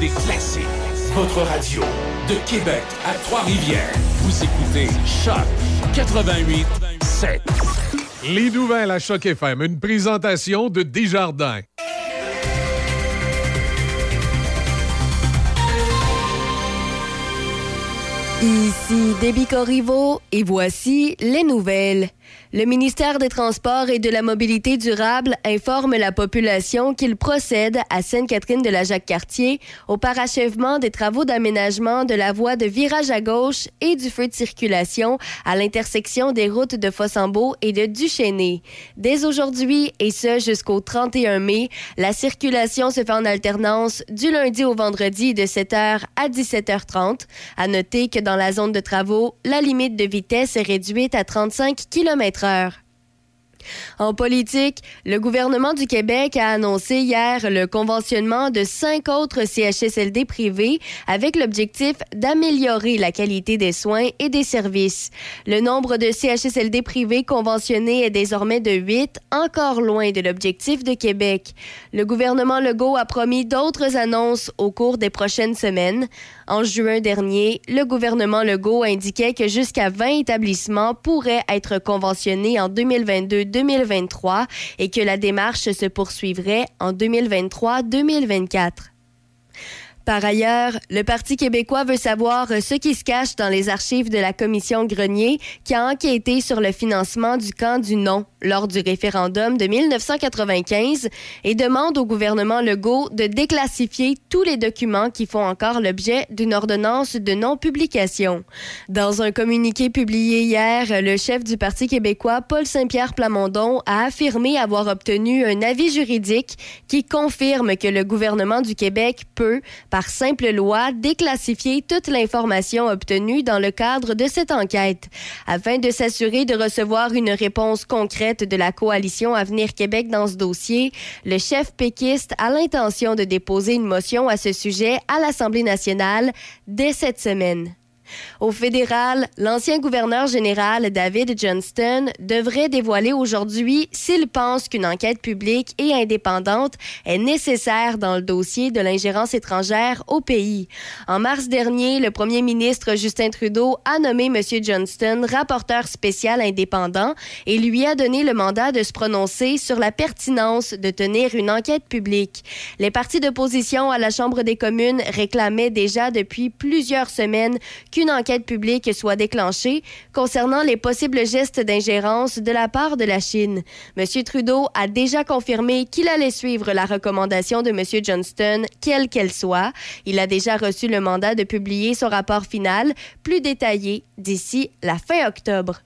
des classiques. Votre radio de Québec à Trois-Rivières. Vous écoutez Choc 88 7. Les nouvelles à Choc FM, une présentation de Desjardins. Ici Déby Corriveau et voici les nouvelles. Le ministère des Transports et de la Mobilité durable informe la population qu'il procède à Sainte-Catherine de la Jacques-Cartier au parachèvement des travaux d'aménagement de la voie de virage à gauche et du feu de circulation à l'intersection des routes de Fossambeau et de Duchesnay. Dès aujourd'hui et ce jusqu'au 31 mai, la circulation se fait en alternance du lundi au vendredi de 7h à 17h30. À noter que dans la zone de travaux, la limite de vitesse est réduite à 35 km En politique, le gouvernement du Québec a annoncé hier le conventionnement de cinq autres CHSLD privés avec l'objectif d'améliorer la qualité des soins et des services. Le nombre de CHSLD privés conventionnés est désormais de huit, encore loin de l'objectif de Québec. Le gouvernement Legault a promis d'autres annonces au cours des prochaines semaines. En juin dernier, le gouvernement Legault indiquait que jusqu'à 20 établissements pourraient être conventionnés en 2022-2023 et que la démarche se poursuivrait en 2023-2024. Par ailleurs, le Parti québécois veut savoir ce qui se cache dans les archives de la commission Grenier qui a enquêté sur le financement du camp du non lors du référendum de 1995 et demande au gouvernement Legault de déclassifier tous les documents qui font encore l'objet d'une ordonnance de non-publication. Dans un communiqué publié hier, le chef du Parti québécois, Paul Saint-Pierre Plamondon, a affirmé avoir obtenu un avis juridique qui confirme que le gouvernement du Québec peut, par simple loi, déclassifier toute l'information obtenue dans le cadre de cette enquête, afin de s'assurer de recevoir une réponse concrète de la coalition Avenir Québec dans ce dossier. Le chef péquiste a l'intention de déposer une motion à ce sujet à l'Assemblée nationale dès cette semaine. Au fédéral, l'ancien gouverneur général David Johnston devrait dévoiler aujourd'hui s'il pense qu'une enquête publique et indépendante est nécessaire dans le dossier de l'ingérence étrangère au pays. En mars dernier, le premier ministre Justin Trudeau a nommé M. Johnston rapporteur spécial indépendant et lui a donné le mandat de se prononcer sur la pertinence de tenir une enquête publique. Les partis d'opposition à la Chambre des communes réclamaient déjà depuis plusieurs semaines qu'une enquête publique soit déclenchée concernant les possibles gestes d'ingérence de la part de la Chine. M. Trudeau a déjà confirmé qu'il allait suivre la recommandation de M. Johnston, quelle qu'elle soit. Il a déjà reçu le mandat de publier son rapport final, plus détaillé, d'ici la fin octobre.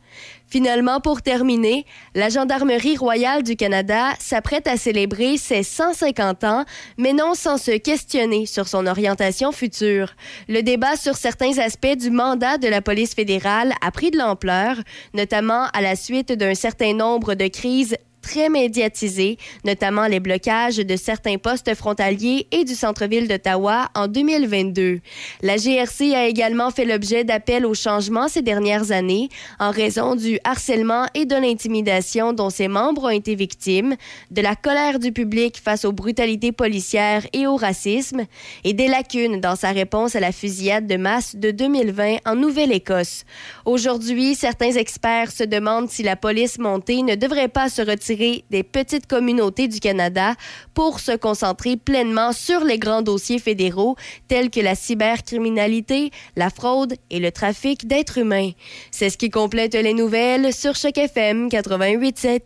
Finalement, pour terminer, la Gendarmerie royale du Canada s'apprête à célébrer ses 150 ans, mais non sans se questionner sur son orientation future. Le débat sur certains aspects du mandat de la police fédérale a pris de l'ampleur, notamment à la suite d'un certain nombre de crises très médiatisés, notamment les blocages de certains postes frontaliers et du centre-ville d'Ottawa en 2022. La GRC a également fait l'objet d'appels au changement ces dernières années en raison du harcèlement et de l'intimidation dont ses membres ont été victimes, de la colère du public face aux brutalités policières et au racisme, et des lacunes dans sa réponse à la fusillade de masse de 2020 en Nouvelle-Écosse. Aujourd'hui, certains experts se demandent si la police montée ne devrait pas se retirer des petites communautés du Canada pour se concentrer pleinement sur les grands dossiers fédéraux tels que la cybercriminalité, la fraude et le trafic d'êtres humains. C'est ce qui complète les nouvelles sur Choc FM 88.7.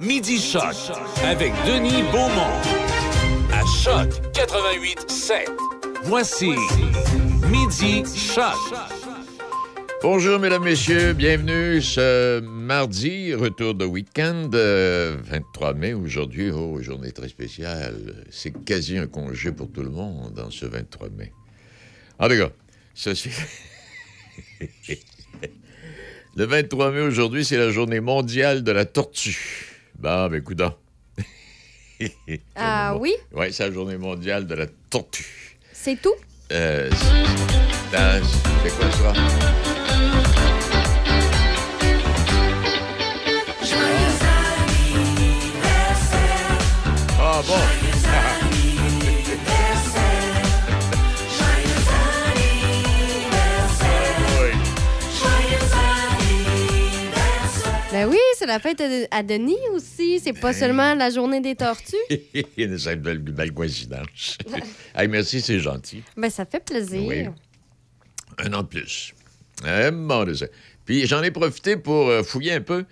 Midi Choc avec Denis Beaumont. À Choc 88.7. Voici Midi Choc. Bonjour, mesdames, messieurs. Bienvenue ce mardi, retour de week-end, euh, 23 mai aujourd'hui. Oh, journée très spéciale. C'est quasi un congé pour tout le monde en ce 23 mai. En tout cas, ça c'est. le 23 mai aujourd'hui, c'est la journée mondiale de la tortue. Bon, ben, coudonc. Ah oui? Oui, c'est la journée mondiale de la tortue. C'est tout? Euh, c'est Ben oui, c'est la fête à Denis aussi. C'est pas seulement la journée des tortues. c'est une belle, belle coïncidence. hey, merci, c'est gentil. Ben, ça fait plaisir. Oui. Un an de plus. Eh, bon, Puis j'en ai profité pour euh, fouiller un peu.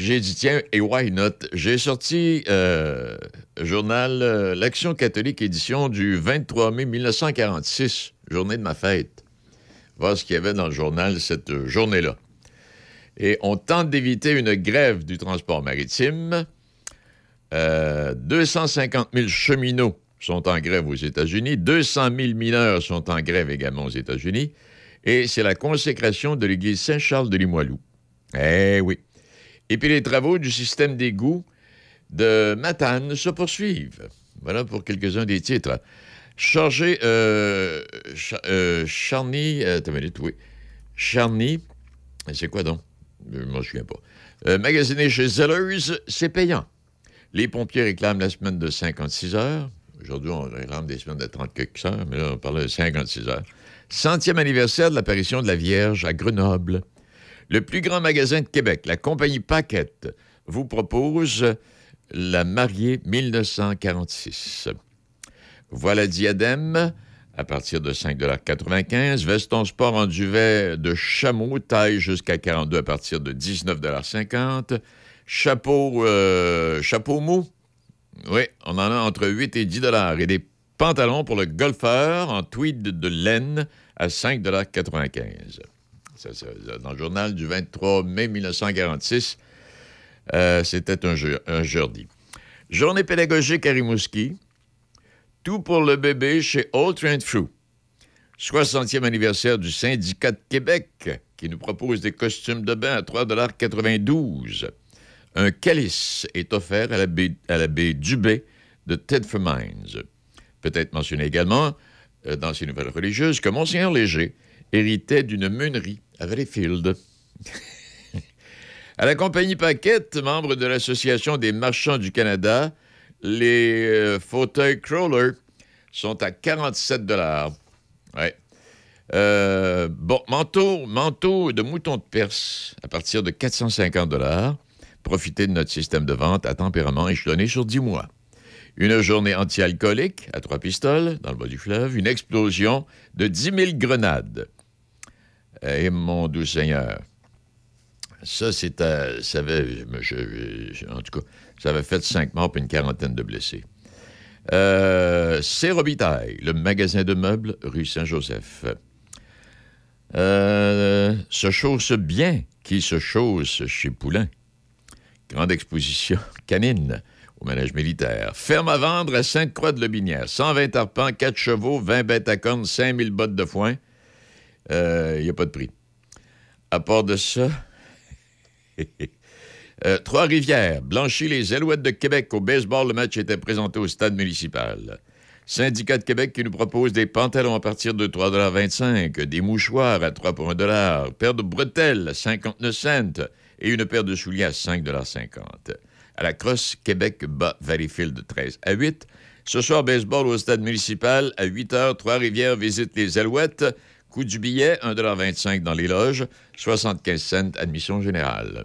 J'ai dit, tiens, et why not? J'ai sorti euh, journal euh, L'Action catholique, édition du 23 mai 1946, journée de ma fête. Voir ce qu'il y avait dans le journal cette journée-là. Et on tente d'éviter une grève du transport maritime. 250 000 cheminots sont en grève aux États-Unis. 200 000 mineurs sont en grève également aux États-Unis et c'est la consécration de l'église Saint-Charles de Limoilou. Eh oui. Et puis les travaux du système d'égout de Matane se poursuivent. Voilà pour quelques-uns des titres. Chargé, euh, euh, Charny, euh, minute, oui. Charny, c'est quoi donc? Je ne souviens pas. Euh, magasiné chez Zellers, c'est payant. Les pompiers réclament la semaine de 56 heures. Aujourd'hui, on réclame des semaines de 30 quelques heures, mais là, on parle de 56 heures. Centième anniversaire de l'apparition de la Vierge à Grenoble. Le plus grand magasin de Québec, la compagnie Paquette, vous propose la mariée 1946. Voilà diadème. À partir de 5,95 Veston sport en duvet de chameau, taille jusqu'à 42 à partir de 19,50 Chapeau, euh, chapeau mou, oui, on en a entre 8 et 10 Et des pantalons pour le golfeur en tweed de laine à 5,95 Dans le journal du 23 mai 1946, euh, c'était un, jeudi. Journée pédagogique à Rimouski. Tout pour le bébé chez Old Trent Fruit. 60e anniversaire du syndicat de Québec qui nous propose des costumes de bain à 3,92 Un calice est offert à l'abbé Dubé de Tedford Mines. Peut-être mentionné également euh, dans ses nouvelles religieuses que Monseigneur Léger héritait d'une meunerie à à la compagnie Paquette, membre de l'Association des marchands du Canada, les euh, fauteuils crawler sont à 47 dollars. Ouais. Euh, bon, manteau, manteau de mouton de Perse à partir de 450 dollars. Profitez de notre système de vente à tempérament échelonné sur 10 mois une journée anti-alcoolique à trois pistoles dans le bas du fleuve, une explosion de 10 000 grenades. Et eh, mon doux Seigneur, ça, c'était. Ça avait, en tout cas, ça avait fait cinq morts et une quarantaine de blessés. Euh, C'est Robitaille, le magasin de meubles rue Saint-Joseph. Euh, se chausse bien qui se chausse chez Poulain. Grande exposition canine au manège militaire. Ferme à vendre à Sainte-Croix-de-Lobinière. 120 arpents, 4 chevaux, 20 bêtes à cornes, 5000 bottes de foin. Il euh, n'y a pas de prix. À part de ça, euh, Trois-Rivières, Blanchy, les Alouettes de Québec. Au baseball, le match était présenté au stade municipal. Syndicat de Québec qui nous propose des pantalons à partir de 3,25 des mouchoirs à 3 pour 1 paire de bretelles à 59 cents et une paire de souliers à 5,50 à la crosse Québec bas Valleyfield 13 à 8. Ce soir, baseball au stade municipal à 8 h. Trois-Rivières visite les Alouettes. Coût du billet, 1,25 dans les loges, 75 cents admission générale.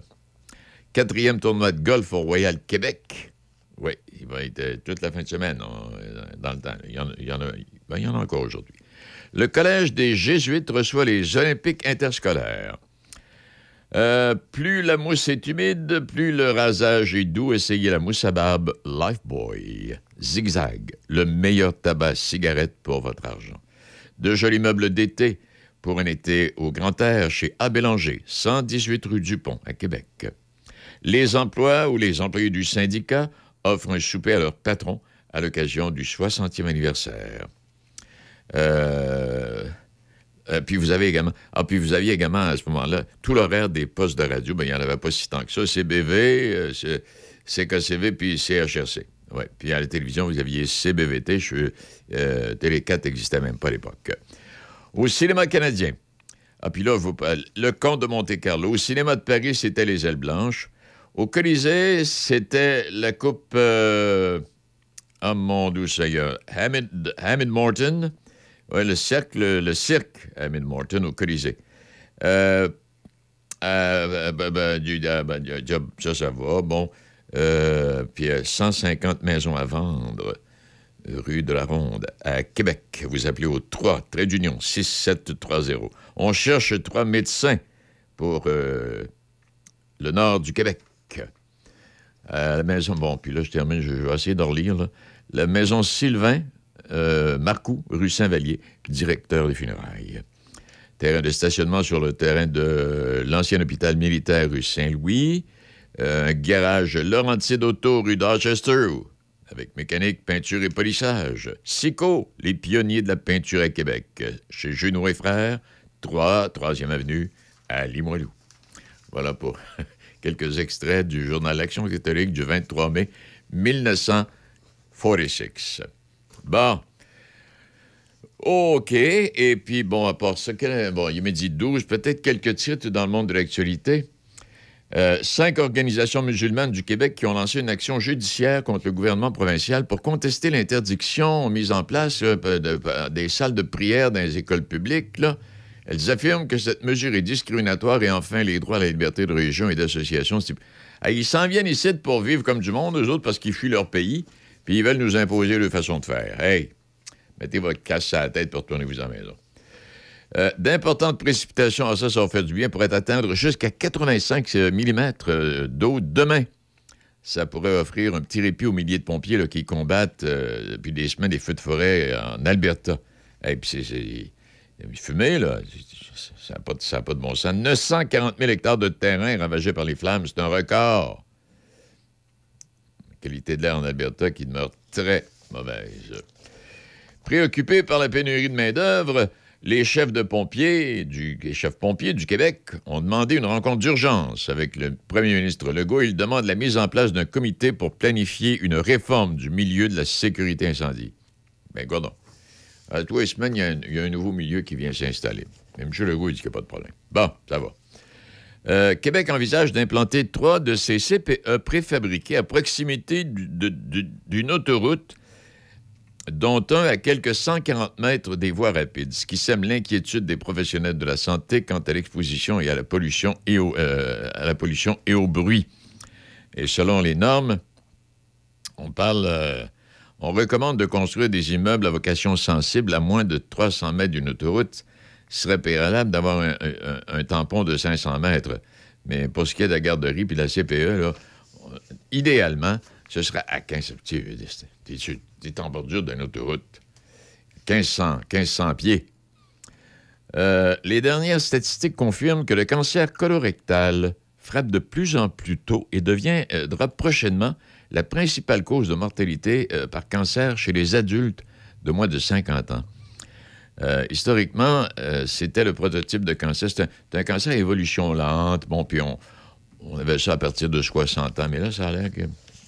Quatrième tournoi de golf au Royal Québec. Oui, il va être euh, toute la fin de semaine euh, dans le temps. Il y en, a, ben, il y en a encore aujourd'hui. Le Collège des Jésuites reçoit les Olympiques interscolaires. Euh, plus la mousse est humide, plus le rasage est doux. Essayez la mousse à barbe Lifeboy. Zigzag, le meilleur tabac cigarette pour votre argent. De jolis meubles d'été pour un été au grand air chez A. Bélanger, 118 rue Dupont, à Québec. Les emplois ou les employés du syndicat offrent un souper à leur patron à l'occasion du 60e anniversaire. Euh, euh. Ah, puis vous aviez également à ce moment-là tout l'horaire des postes de radio. Bien, il n'y en avait pas si tant que ça. CBV, euh, CKCV, puis CHRC. Ouais. Puis à la télévision, vous aviez CBVT. Euh, Télé 4 n'existait même pas à l'époque. Au cinéma canadien. Ah, puis là, vous, le comte de Monte-Carlo. Au cinéma de Paris, c'était Les Ailes Blanches. Au Colisée, c'était la coupe. Euh, oh mon doux Seigneur. Hamid Morton. Oui, le cercle, le cirque à Morton au Colisée. Euh, euh, euh, ben, du- du- ça, ça va. Bon. Euh, puis euh, 150 maisons à vendre, rue de la Ronde, à Québec. Vous appelez au 3, trait d'union, 6730. On cherche trois médecins pour euh, le nord du Québec. La maison, bon, puis là, je termine, je vais essayer d'en relire. là. La maison Sylvain, euh, Marcoux, rue Saint-Vallier, directeur des funérailles. Terrain de stationnement sur le terrain de l'ancien hôpital militaire rue Saint-Louis. Euh, un garage Laurentide Auto rue Dorchester, avec mécanique, peinture et polissage. Sico, les pionniers de la peinture à Québec. Chez Junot et Frères, 3, 3e avenue, à Limoilou. Voilà pour quelques extraits du journal L'Action catholique du 23 mai 1946. Bon. OK. Et puis, bon, à part ça, bon, il est midi 12, peut-être quelques titres dans le monde de l'actualité. Euh, cinq organisations musulmanes du Québec qui ont lancé une action judiciaire contre le gouvernement provincial pour contester l'interdiction mise en place euh, de- de- des salles de prière dans les écoles publiques. Elles affirment que cette mesure est discriminatoire et enfin les droits à la liberté de religion et d'association. Ah, ils s'en viennent ici pour vivre comme du monde, eux autres, parce qu'ils fuient leur pays, puis ils veulent nous imposer leur façon de faire. Hey, mettez votre casse à la tête pour retourner-vous à la maison. Euh, D'importantes précipitations, ah, ça, ça va faire du bien, pourraient atteindre jusqu'à 85 mm d'eau demain. Ça pourrait offrir un petit répit aux milliers de pompiers qui combattent euh, depuis des semaines des feux de forêt en Alberta. Et puis, c'est- c'est. Fumé, là, ça n'a pas, de- bon sens. 940 000 hectares de terrain ravagés par les flammes, c'est un record. La qualité de l'air en Alberta qui demeure très mauvaise. Préoccupés par la pénurie de main-d'œuvre, les chefs de pompiers, du, les chefs pompiers du Québec ont demandé une rencontre d'urgence avec le premier ministre Legault. Ils demandent la mise en place d'un comité pour planifier une réforme du milieu de la sécurité incendie. Bien, gardons. À tous les semaines, il y, a un, il nouveau milieu qui vient s'installer. Mais M. Legault, il dit qu'il n'y a pas de problème. Bon, ça va. Euh, Québec envisage d'implanter trois de ces CPE préfabriqués à proximité d'une autoroute dont un à quelques 140 mètres des voies rapides, ce qui sème l'inquiétude des professionnels de la santé quant à l'exposition et à la pollution et au, euh, à la pollution et au bruit. Et selon les normes, on parle, euh, on recommande de construire des immeubles à vocation sensible à moins de 300 mètres d'une autoroute. Ce serait préalable d'avoir un, tampon de 500 mètres. Mais pour ce qui est de la garderie puis de la CPE, là, idéalement, ce serait à 15... Tu es, en bordure d'une autoroute. 1500, 1500 pieds. Euh, les dernières statistiques confirment que le cancer colorectal frappe de plus en plus tôt et deviendra prochainement la principale cause de mortalité euh, par cancer chez les adultes de moins de 50 ans. Euh, historiquement, euh, c'était le prototype de cancer. C'est un cancer à évolution lente. Bon, puis on, on avait ça à partir de 60 ans, mais là, ça a l'air que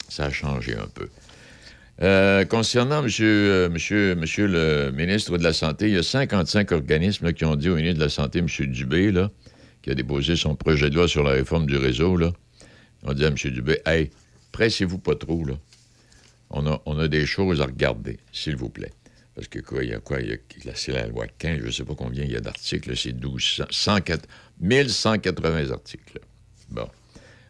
ça a changé un peu. Euh, concernant monsieur, le ministre de la Santé, il y a 55 organismes qui ont dit au ministre de la Santé, M. Dubé, qui a déposé son projet de loi sur la réforme du réseau, là, on dit à M. Dubé, hey, pressez-vous pas trop. On a, des choses à regarder, s'il vous plaît. Parce que quoi, il y a quoi? C'est la loi 15, je ne sais pas combien il y a d'articles, c'est 1200, 104, 1180 articles. Bon.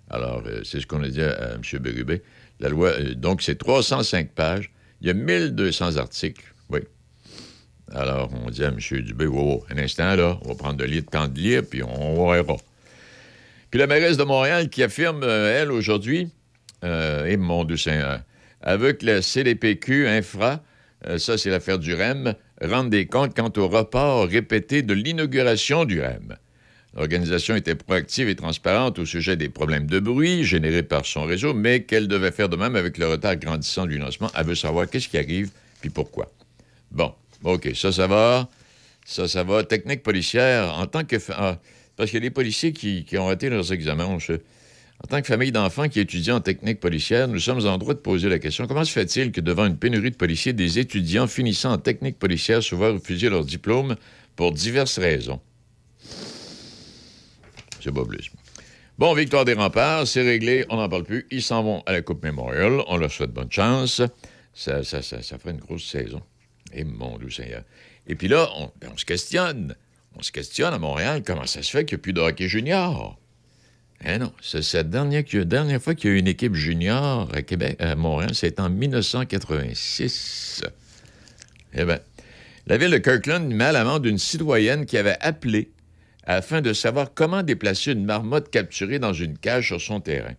Alors, euh, c'est ce qu'on a dit à, à M. Bérubé. La loi, euh, donc, c'est 305 pages. Il y a 1200 articles. Oui. Alors, on dit à M. Dubé, wow, un instant, là, on va prendre de lit de temps de lire, puis on verra. Puis la mairesse de Montréal qui affirme, euh, elle, aujourd'hui, euh, et mon Dieu Seigneur, avec le CDPQ infra, ça c'est l'affaire du REM, rendre des comptes quant au report répété de l'inauguration du REM. L'organisation était proactive et transparente au sujet des problèmes de bruit générés par son réseau, mais qu'elle devait faire de même avec le retard grandissant du lancement. Elle veut savoir qu'est-ce qui arrive, puis pourquoi. Bon, OK, ça, ça va. Ça, ça va. Technique policière, en tant que... ah, parce que les policiers qui, ont raté leurs examens, en tant que famille d'enfants qui étudient en technique policière, nous sommes en droit de poser la question comment se fait-il que devant une pénurie de policiers, des étudiants finissant en technique policière se voient refuser leur diplôme pour diverses raisons? C'est pas plus. Bon, victoire des remparts, c'est réglé, on n'en parle plus. Ils s'en vont à la Coupe Memorial. On leur souhaite bonne chance. Ça, ça, ça, ça ferait une grosse saison. Et mon Dieu Seigneur. Et puis là, on, ben, se questionne. On se questionne à Montréal comment ça se fait qu'il n'y a plus de hockey junior? Eh non, c'est la dernière, dernière fois qu'il y a eu une équipe junior à Québec, à Montréal, c'est en 1986. Eh bien, la ville de Kirkland met à l'amende une citoyenne qui avait appelé afin de savoir comment déplacer une marmotte capturée dans une cage sur son terrain.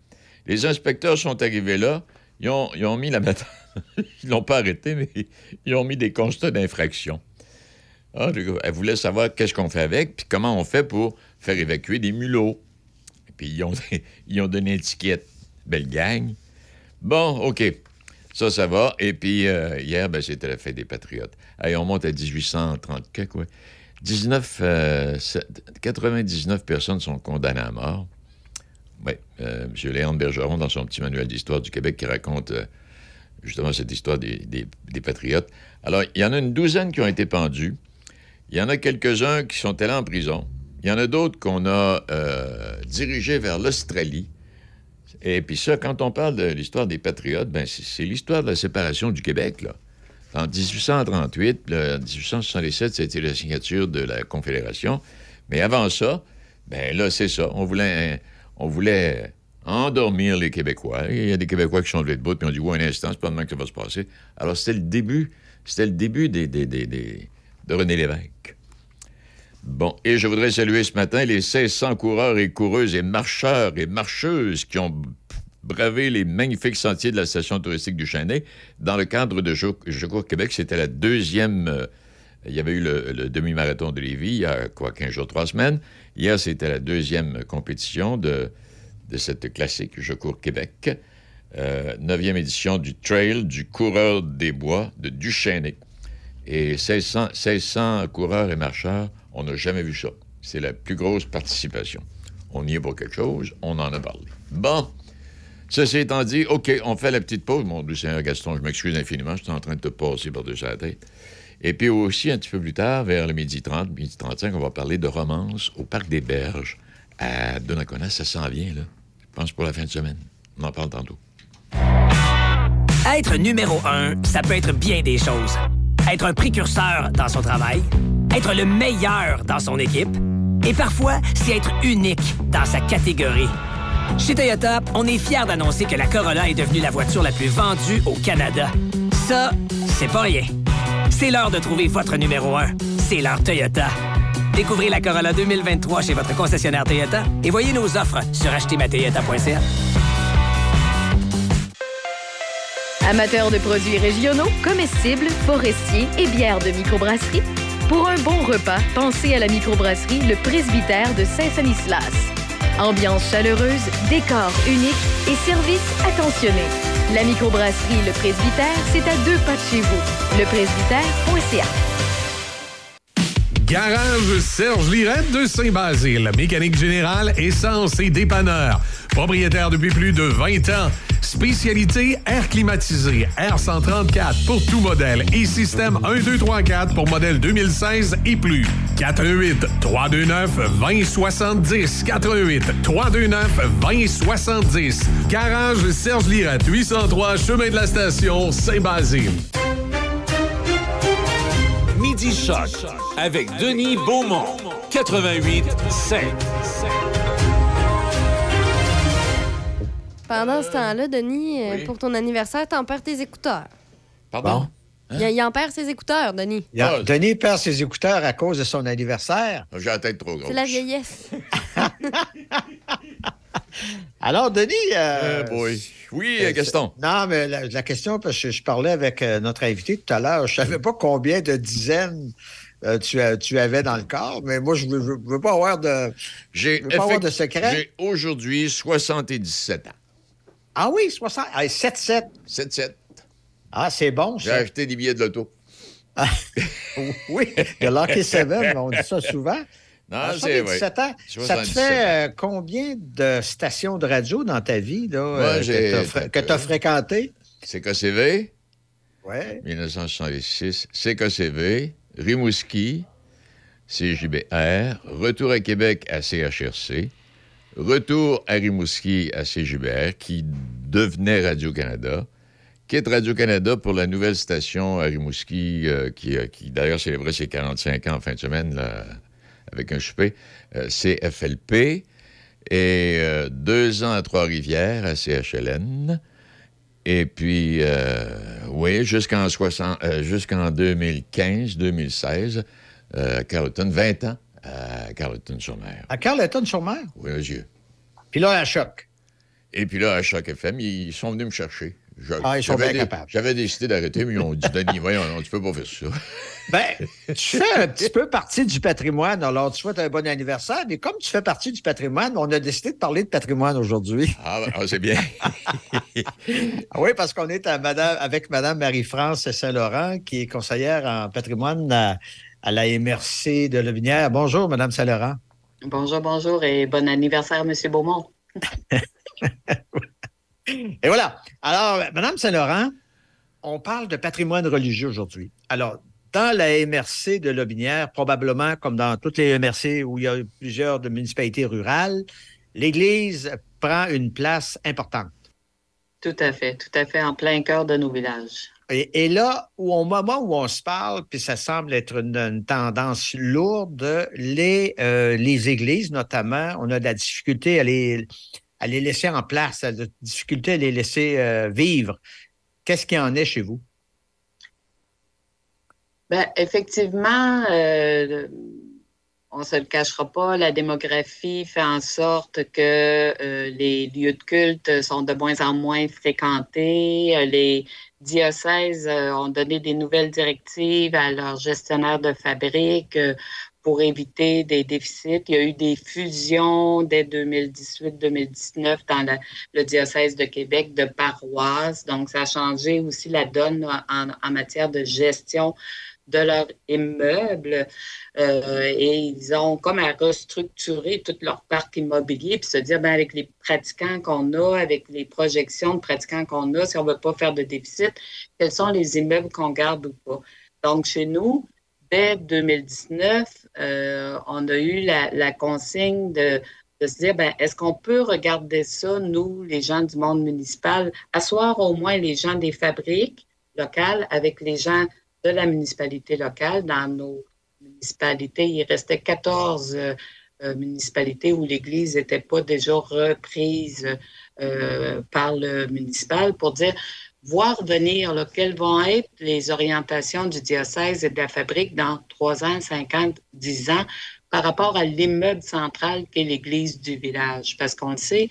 Les inspecteurs sont arrivés là, ils ont, ils ont mis la ils l'ont pas arrêté, mais ils ont mis des constats d'infraction. Ah, elle voulait savoir qu'est-ce qu'on fait avec, puis comment on fait pour faire évacuer des mulots. Puis ils ont, ils ont donné une étiquette. Belle gang. Bon, OK. Ça, ça va. Et puis, euh, hier, ben, c'était la fête des Patriotes. Allez, on monte à 1830, quoi. 19, 99 personnes sont condamnées à mort. Oui, euh, M. Léon Bergeron, dans son petit manuel d'histoire du Québec, qui raconte euh, justement cette histoire des, Patriotes. Alors, il y en a une douzaine qui ont été pendus. Il y en a quelques-uns qui sont allés en prison. Il y en a d'autres qu'on a euh, dirigés vers l'Australie. Et puis ça, quand on parle de l'histoire des Patriotes, ben c'est l'histoire de la séparation du Québec, là. En 1838, en 1867, c'était la signature de la Confédération. Mais avant ça, ben là, c'est ça. On voulait, endormir les Québécois. Il y a des Québécois qui sont levés debout, puis on dit, ouais, un instant, c'est pas que ça va se passer. Alors, c'était le début, c'était le début des, des, des, de René Lévesque. Bon, et je voudrais saluer ce matin les 1600 coureurs et coureuses et marcheurs et marcheuses qui ont bravé les magnifiques sentiers de la station touristique du Chênay dans le cadre de Je, cours Québec. C'était la deuxième... Euh, il y avait eu le, demi-marathon de Lévis il y a quoi, 15 jours, 3 semaines. Hier, c'était la deuxième compétition de, cette classique Je cours Québec. Euh, neuvième édition du Trail du coureur des bois de Duchesnay. Et 1600, 1600 coureurs et marcheurs on n'a jamais vu ça. C'est la plus grosse participation. On y est pour quelque chose, on en a parlé. Bon. Ceci étant dit, OK, on fait la petite pause. Mon Dieu Seigneur Gaston, je m'excuse infiniment, je suis en train de te passer par-dessus la tête. Et puis aussi, un petit peu plus tard, vers le midi 30, midi 35, on va parler de romance au Parc des Berges à Donnacona. Ça s'en vient, là. Je pense pour la fin de semaine. On en parle tantôt. Être numéro un, ça peut être bien des choses. Être un précurseur dans son travail être le meilleur dans son équipe et parfois, c'est être unique dans sa catégorie. Chez Toyota, on est fiers d'annoncer que la Corolla est devenue la voiture la plus vendue au Canada. Ça, c'est pas rien. C'est l'heure de trouver votre numéro 1. C'est l'heure Toyota. Découvrez la Corolla 2023 chez votre concessionnaire Toyota et voyez nos offres sur achetermatoyota.ca. Amateurs de produits régionaux, comestibles, forestiers et bières de microbrasserie, pour un bon repas, pensez à la microbrasserie Le Presbytère de Saint-Sanislas. Ambiance chaleureuse, décor unique et service attentionné. La microbrasserie Le Presbytère, c'est à deux pas de chez vous. Lepresbytère.ca. Garage Serge Lirette de Saint-Basile. Mécanique générale, essence et dépanneur. Propriétaire depuis plus de 20 ans. Spécialité air climatisé, R134 pour tout modèle et système 1, 2, 3, 4 pour modèle 2016 et plus. 418 329 2070 418 329 2070 Garage Serge Lirette 803 chemin de la station Saint-Basile. Midi Choc avec Denis Beaumont 88 5. Pendant ce temps-là, Denis, euh, pour ton anniversaire, t'en perds tes écouteurs. Pardon? Il, il en perd ses écouteurs, Denis. Ah, Denis perd ses écouteurs à cause de son anniversaire. J'ai la tête trop grosse. C'est la vieillesse. Alors, Denis. euh, boy. Oui, euh, Gaston. Non, mais la, la question, parce que je parlais avec euh, notre invité tout à l'heure, je savais pas combien de dizaines euh, tu, avais dans le corps, mais moi, je veux, je veux pas avoir de. J'ai pas avoir de secret. J'ai aujourd'hui 77 ans. Ah oui, 60. Ah, 7-7. 7-7. Ah, c'est bon, J'ai acheté des billets de loto. Oui, de Lucky Seven, on dit ça souvent. Non, À c'est vrai. 77 ans, ça te 77 fait euh, combien de stations de radio dans ta vie là, Moi, euh, que tu as fréquenté? CKCV, Oui. 1966. CKCV, Rimouski, CJBR, retour à Québec à CHRC, retour à Rimouski à CJBR, qui devenait Radio-Canada, quitte Radio-Canada pour la nouvelle station à Rimouski, euh, qui, euh, qui d'ailleurs célébrait ses 45 ans en fin de semaine, là, avec un souper, euh, CFLP. Et euh, deux ans à Trois-Rivières, à CHLN. Et puis, euh, oui, jusqu'en jusqu'en 2015-2016, à Carleton, 20 ans à Carleton-sur-Mer. À Carleton-sur-Mer? Oui, monsieur. Puis là, à Choc. Et puis là, à Choc FM, ils sont venus me chercher. Ah, ils sont bien capables. J'avais décidé d'arrêter, mais ils ont dit Denis, voyons, non, tu peux pas faire ça. Ben, tu fais un petit peu partie du patrimoine. Alors, tu souhaites un bon anniversaire, mais comme tu fais partie du patrimoine, on a décidé de parler de patrimoine aujourd'hui. Ah, ben, ah c'est bien. Ah oui, parce qu'on est à madame, avec Mme Marie-France Saint-Laurent, qui est conseillère en patrimoine à, la MRC de Levinière. Bonjour, Mme Saint-Laurent. Bonjour, bonjour et bon anniversaire, M. Beaumont. et voilà. Alors, Mme Saint-Laurent, on parle de patrimoine religieux aujourd'hui. Alors, dans la MRC de Lobinière, probablement comme dans toutes les MRC où il y a plusieurs de municipalités rurales, l'Église prend une place importante. Tout à fait, tout à fait, en plein cœur de nos villages. Et, là, où, au moment où on se parle, puis ça semble être une, tendance lourde, les, euh, les églises, notamment, on a de la difficulté à les, à les laisser en place, à la difficulté à les laisser euh, vivre. Qu'est-ce qu'il en est chez vous? Ben, effectivement, euh, on ne se le cachera pas, la démographie fait en sorte que euh, les lieux de culte sont de moins en moins fréquentés. Les diocèses ont donné des nouvelles directives à leurs gestionnaires de fabriques pour éviter des déficits. Il y a eu des fusions dès 2018-2019 dans le diocèse de Québec de paroisses. Donc, ça a changé aussi la donne en matière de gestion de leur immeuble euh, et ils ont comme à restructurer tout leur parc immobilier puis se dire, ben, avec les pratiquants qu'on a, avec les projections de pratiquants qu'on a, si on ne veut pas faire de déficit, quels sont les immeubles qu'on garde ou pas. Donc, chez nous, dès 2019, euh, on a eu la, consigne de, se dire, ben, est-ce qu'on peut regarder ça, nous, les gens du monde municipal, asseoir au moins les gens des fabriques locales avec les gens de la municipalité locale. Dans nos municipalités, il restait 14 euh, euh, municipalités où l'Église n'était pas déjà reprise par le municipal pour dire voir venir quelles vont être les orientations du diocèse et de la fabrique dans trois ans, 50, 10 ans par rapport à l'immeuble central qu'est l'église du village. Parce qu'on le sait,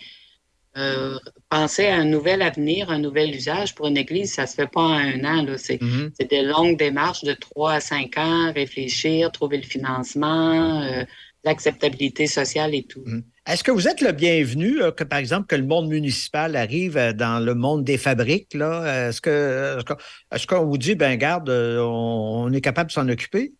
euh, penser à un nouvel avenir, un nouvel usage pour une église, ça ne se fait pas en un an. Mm-hmm. C'est des longues démarches de trois à cinq ans, réfléchir, trouver le financement, euh, l'acceptabilité sociale et tout. Mm-hmm. Est-ce que vous êtes le bienvenu, euh, que par exemple, que le monde municipal arrive dans le monde des fabriques? Est-ce que est-ce qu'on vous dit, ben garde, on, est capable de s'en occuper?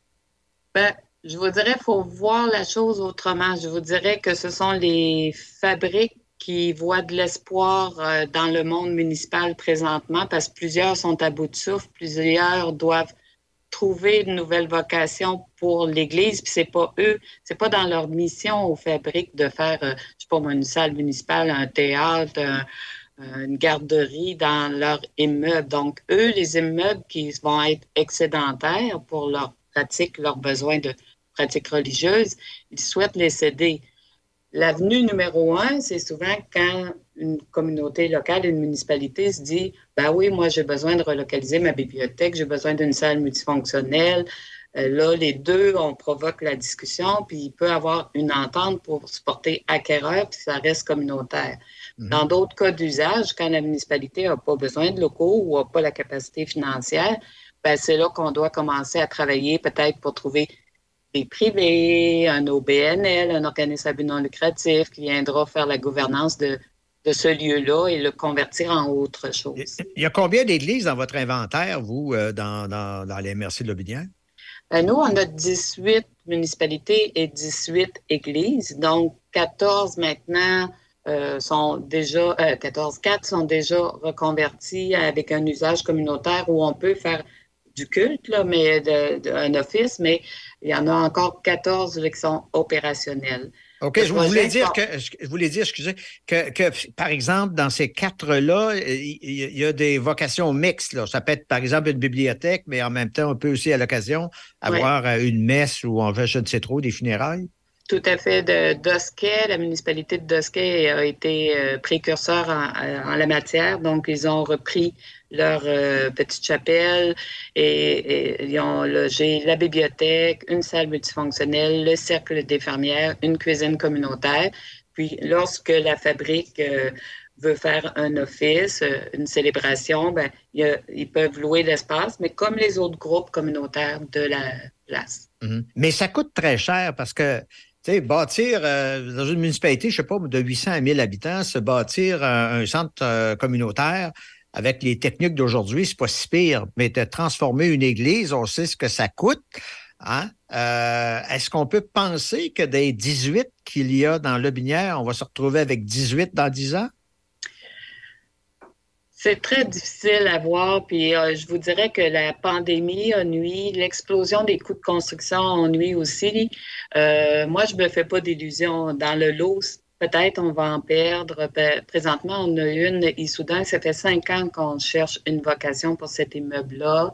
Ben, je vous dirais, il faut voir la chose autrement. Je vous dirais que ce sont les fabriques qui voient de l'espoir euh, dans le monde municipal présentement parce que plusieurs sont à bout de souffle, plusieurs doivent trouver une nouvelle vocation pour l'Église, puis c'est pas eux, c'est pas dans leur mission aux fabriques de faire, euh, je sais pas une salle municipale, un théâtre, une garderie dans leur immeuble. Donc, eux, les immeubles qui vont être excédentaires pour leur pratique, leurs besoins de pratique religieuse, ils souhaitent les céder. L'avenue numéro un, c'est souvent quand une communauté locale, une municipalité se dit ben oui, moi j'ai besoin de relocaliser ma bibliothèque, j'ai besoin d'une salle multifonctionnelle. Euh, là, les deux, on provoque la discussion, puis il peut y avoir une entente pour supporter acquéreur, puis ça reste communautaire. Mhm. Dans d'autres cas d'usage, quand la municipalité n'a pas besoin de locaux ou n'a pas la capacité financière, ben c'est là qu'on doit commencer à travailler peut-être pour trouver privé, un OBNL, un organisme à but non lucratif qui viendra faire la gouvernance de, ce lieu-là et le convertir en autre chose. Il y a combien d'églises dans votre inventaire, vous, euh, dans, dans, dans les MRC de Lobinière? Ben, nous, on a 18 municipalités et 18 églises. Donc, 14 maintenant euh, sont déjà, 14, euh, 4 sont déjà reconvertis avec un usage communautaire où on peut faire du culte, là, mais d'un office, mais il y en a encore 14 qui sont opérationnels. OK, je voulais, dire que, je voulais dire, excusez, que, que, par exemple, dans ces quatre-là, il y, a des vocations mixtes. Là. Ça peut être, par exemple, une bibliothèque, mais en même temps, on peut aussi, à l'occasion, avoir euh, une messe où on veut, je ne sais trop, des funérailles. Tout à fait. De Dosquet, la municipalité de Dosquet a été euh, précurseur en, la matière. Donc, ils ont repris leur euh, petite chapelle et, ils ont logé la bibliothèque, une salle multifonctionnelle, le cercle des fermières, une cuisine communautaire. Puis, lorsque la fabrique euh, veut faire un office, une célébration, ben, ils peuvent louer l'espace, mais comme les autres groupes communautaires de la place. Mhm. Mais ça coûte très cher parce que sais, bâtir euh, dans une municipalité, je sais pas, de 800 à 1000 habitants, se bâtir un, centre euh, communautaire avec les techniques d'aujourd'hui, c'est pas si pire. Mais de transformer une église, on sait ce que ça coûte. Hein? Euh, est-ce qu'on peut penser que des 18 qu'il y a dans le Binière, on va se retrouver avec 18 dans 10 ans? C'est très difficile à voir, puis euh, je vous dirais que la pandémie a nuit, l'explosion des coûts de construction a nuit aussi. Euh, moi, je me fais pas d'illusions. Dans le lot, peut-être on va en perdre. Présentement, on a une Issoudun, ça fait cinq ans qu'on cherche une vocation pour cet immeuble-là.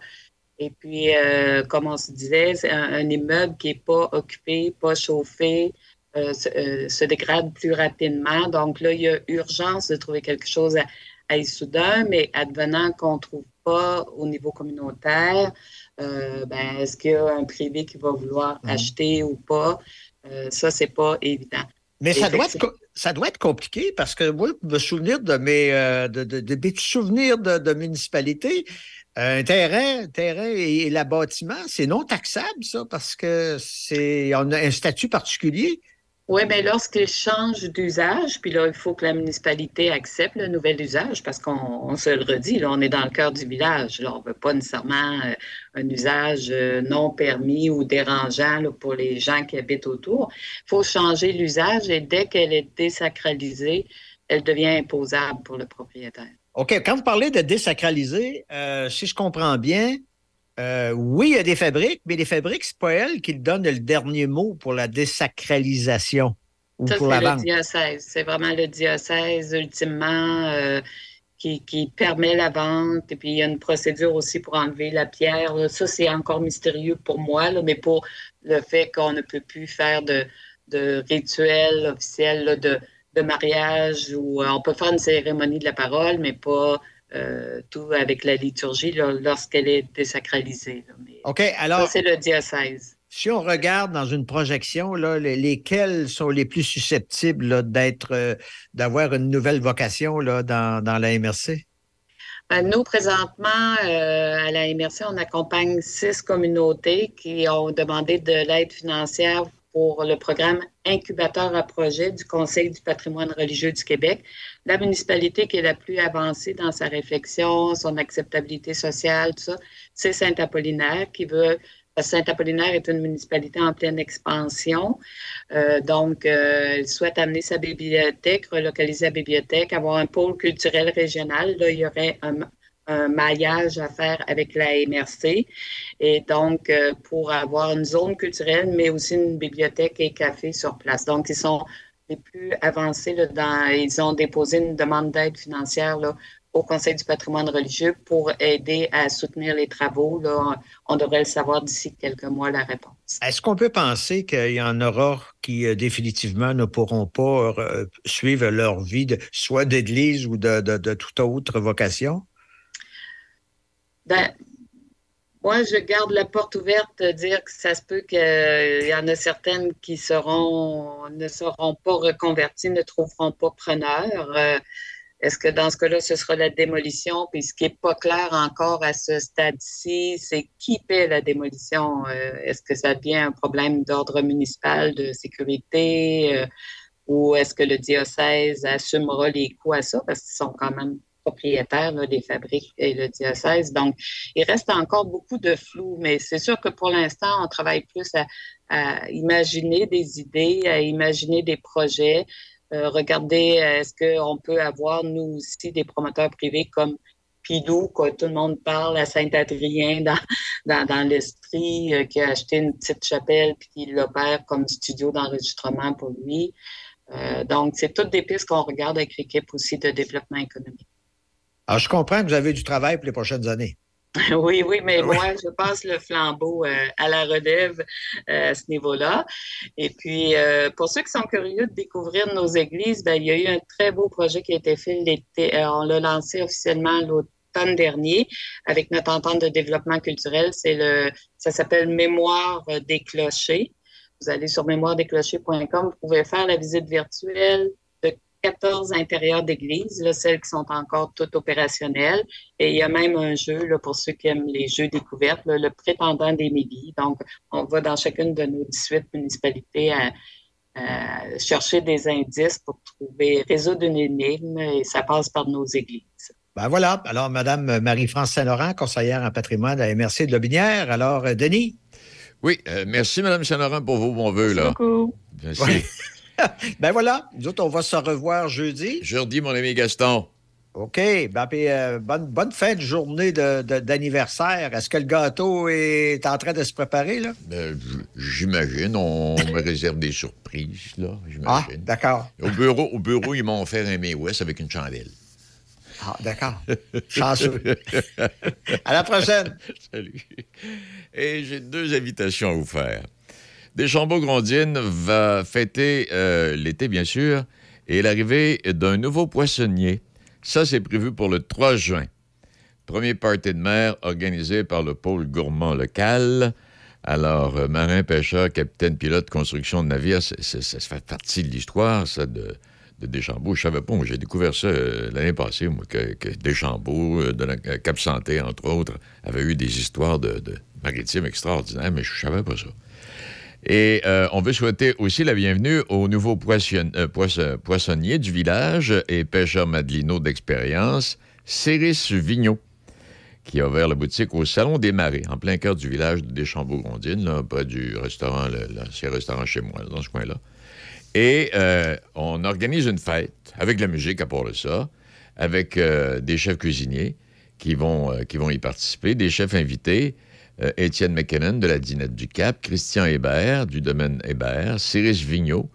Et puis, euh, comme on se disait, c'est un, immeuble qui n'est pas occupé, pas chauffé, se, se, dégrade plus rapidement. Donc là, il y a urgence de trouver quelque chose à à Issoudun, mais advenant qu'on ne trouve pas au niveau communautaire, euh, ben, est-ce qu'il y a un privé qui va vouloir mhm. acheter ou pas? Euh, ça, c'est pas évident. Mais ça doit, être, ça doit être compliqué parce que moi, me souvenir de mes, euh, de, de, souvenirs de, municipalité, un terrain, terrain et, la bâtiment, c'est non taxable, ça, parce que c'est on a un statut particulier. Oui, mais lorsqu'il change d'usage, puis là, il faut que la municipalité accepte le nouvel usage parce qu'on se le redit, là, on est dans le cœur du village. Là, on ne veut pas nécessairement euh, un usage euh, non permis ou dérangeant pour les gens qui habitent autour. Il faut changer l'usage et dès qu'elle est désacralisée, elle devient imposable pour le propriétaire. OK. Quand vous parlez de désacraliser, euh, si je comprends bien, euh, oui, il y a des fabriques, mais les fabriques, c'est pas elles qui donnent le dernier mot pour la désacralisation ou pour la vente. C'est le diocèse. C'est vraiment le diocèse, ultimement, euh, qui, permet la vente. Et puis, il y a une procédure aussi pour enlever la pierre. Ça, c'est encore mystérieux pour moi, mais pour le fait qu'on ne peut plus faire de, de rituel officiel de, de mariage ou euh, on peut faire une cérémonie de la parole, mais pas euh, tout avec la liturgie lorsqu'elle est désacralisée. OK, alors. c'est le diocèse. Si on regarde dans une projection, là, lesquels sont les plus susceptibles d'être, euh, d'avoir une nouvelle vocation là, dans, la MRC? Ben, nous, présentement, euh, à la MRC, on accompagne six communautés qui ont demandé de l'aide financière pour le programme Incubateur à projet du Conseil du patrimoine religieux du Québec. La municipalité qui est la plus avancée dans sa réflexion, son acceptabilité sociale, tout ça, c'est Saint-Apollinaire qui veut Saint-Apollinaire est une municipalité en pleine expansion. Euh, donc, euh, souhaite amener sa bibliothèque, relocaliser la bibliothèque, avoir un pôle culturel régional. Là, il y aurait un, un maillage à faire avec la MRC. Et donc, euh, pour avoir une zone culturelle, mais aussi une bibliothèque et café sur place. Donc, ils sont les plus avancés. Là, dans, ils ont déposé une demande d'aide financière là, au Conseil du patrimoine religieux pour aider à soutenir les travaux. Là. On devrait le savoir d'ici quelques mois, la réponse. Est-ce qu'on peut penser qu'il y en aura qui euh, définitivement ne pourront pas euh, suivre leur vie, de, soit d'église ou de, toute autre vocation? Ben, moi, je garde la porte ouverte de dire que ça se peut qu'il y en a certaines qui ne seront pas reconverties, ne trouveront pas preneur. Euh, est-ce que dans ce cas-là, ce sera la démolition? Puis ce qui n'est pas clair encore à ce stade-ci, c'est qui paie la démolition? Euh, est-ce que ça devient un problème d'ordre municipal, de sécurité? Euh, ou est-ce que le diocèse assumera les coûts à ça? Parce qu'ils sont quand même propriétaires des fabriques et le diocèse. Donc, il reste encore beaucoup de flou, mais c'est sûr que pour l'instant, on travaille plus à, imaginer des idées, à imaginer des projets, euh, regarder euh, est-ce qu'on peut avoir, nous aussi, des promoteurs privés comme Pilou, que tout le monde parle à Saint-Adrien dans, l'esprit, euh, qui a acheté une petite chapelle puis qui l'opère comme studio d'enregistrement pour lui. donc, c'est toutes des pistes qu'on regarde avec l'équipe aussi de développement économique. Alors, je comprends que vous avez du travail pour les prochaines années. Oui, oui, mais moi, je passe le flambeau euh, à la relève euh, à ce niveau-là. Et puis, euh, pour ceux qui sont curieux de découvrir nos églises, ben, il y a eu un très beau projet qui a été fait l'été. on l'a lancé officiellement l'automne dernier avec notre entente de développement culturel. C'est le, ça s'appelle Mémoire des clochers. Vous allez sur mémoiredesclochers.com, vous pouvez faire la visite virtuelle, 14 intérieurs d'église, celles qui sont encore toutes opérationnelles. Et il y a même un jeu là, pour ceux qui aiment les jeux découvertes, le prétendant des médias. Donc, on va dans chacune de nos 18 municipalités à, chercher des indices pour trouver, résoudre une énigme et ça passe par nos églises. Ben voilà. Alors, Madame Marie-France Saint-Laurent, conseillère en patrimoine à la MRC de Lobinière. Alors, euh, Denis? Oui, euh, merci, Madame Saint-Laurent, pour vos bons voeux. Là. Beaucoup. Merci. ben voilà, nous autres, on va se revoir jeudi. Jeudi, mon ami Gaston. OK. Ben, euh, bonne, bonne fin de journée d'anniversaire. Est-ce que le gâteau est en train de se préparer, là? Ben, j'imagine. On me réserve des surprises, là. Ah, d'accord. Au bureau, au bureau, ils m'ont offert un May West avec une chandelle. Ah, d'accord. Chanceux. à la prochaine. Salut. Et j'ai deux invitations à vous faire. Deschambault-Grondines va fêter euh, l'été, bien sûr, et l'arrivée d'un nouveau poissonnier. Ça, c'est prévu pour le 3 juin. Premier party de mer organisé par le pôle gourmand local. Alors, euh, marin, pêcheur, capitaine, pilote, construction de navire, ça fait partie de l'histoire, ça, de, de Deschambault. Je savais pas, j'ai découvert ça euh, l'année passée, moi, que, que Deschambault, de la Cap Santé, entre autres, avait eu des histoires de, de maritimes extraordinaires, mais je savais pas ça. Et euh, on veut souhaiter aussi la bienvenue au nouveau euh, poissonnier du village et pêcheur madelino d'expérience, Céris Vigneault, qui a ouvert la boutique au Salon des Marais, en plein cœur du village de Deschambault-Gondine, là, près du restaurant, l'ancien restaurant chez moi, dans ce coin-là. Et euh, on organise une fête avec la musique à part de ça, avec des chefs cuisiniers qui vont, qui vont y participer, des chefs invités, euh, Étienne McKinnon de la Dinette du Cap, Christian Hébert du domaine Hébert, Cyrus Vigneault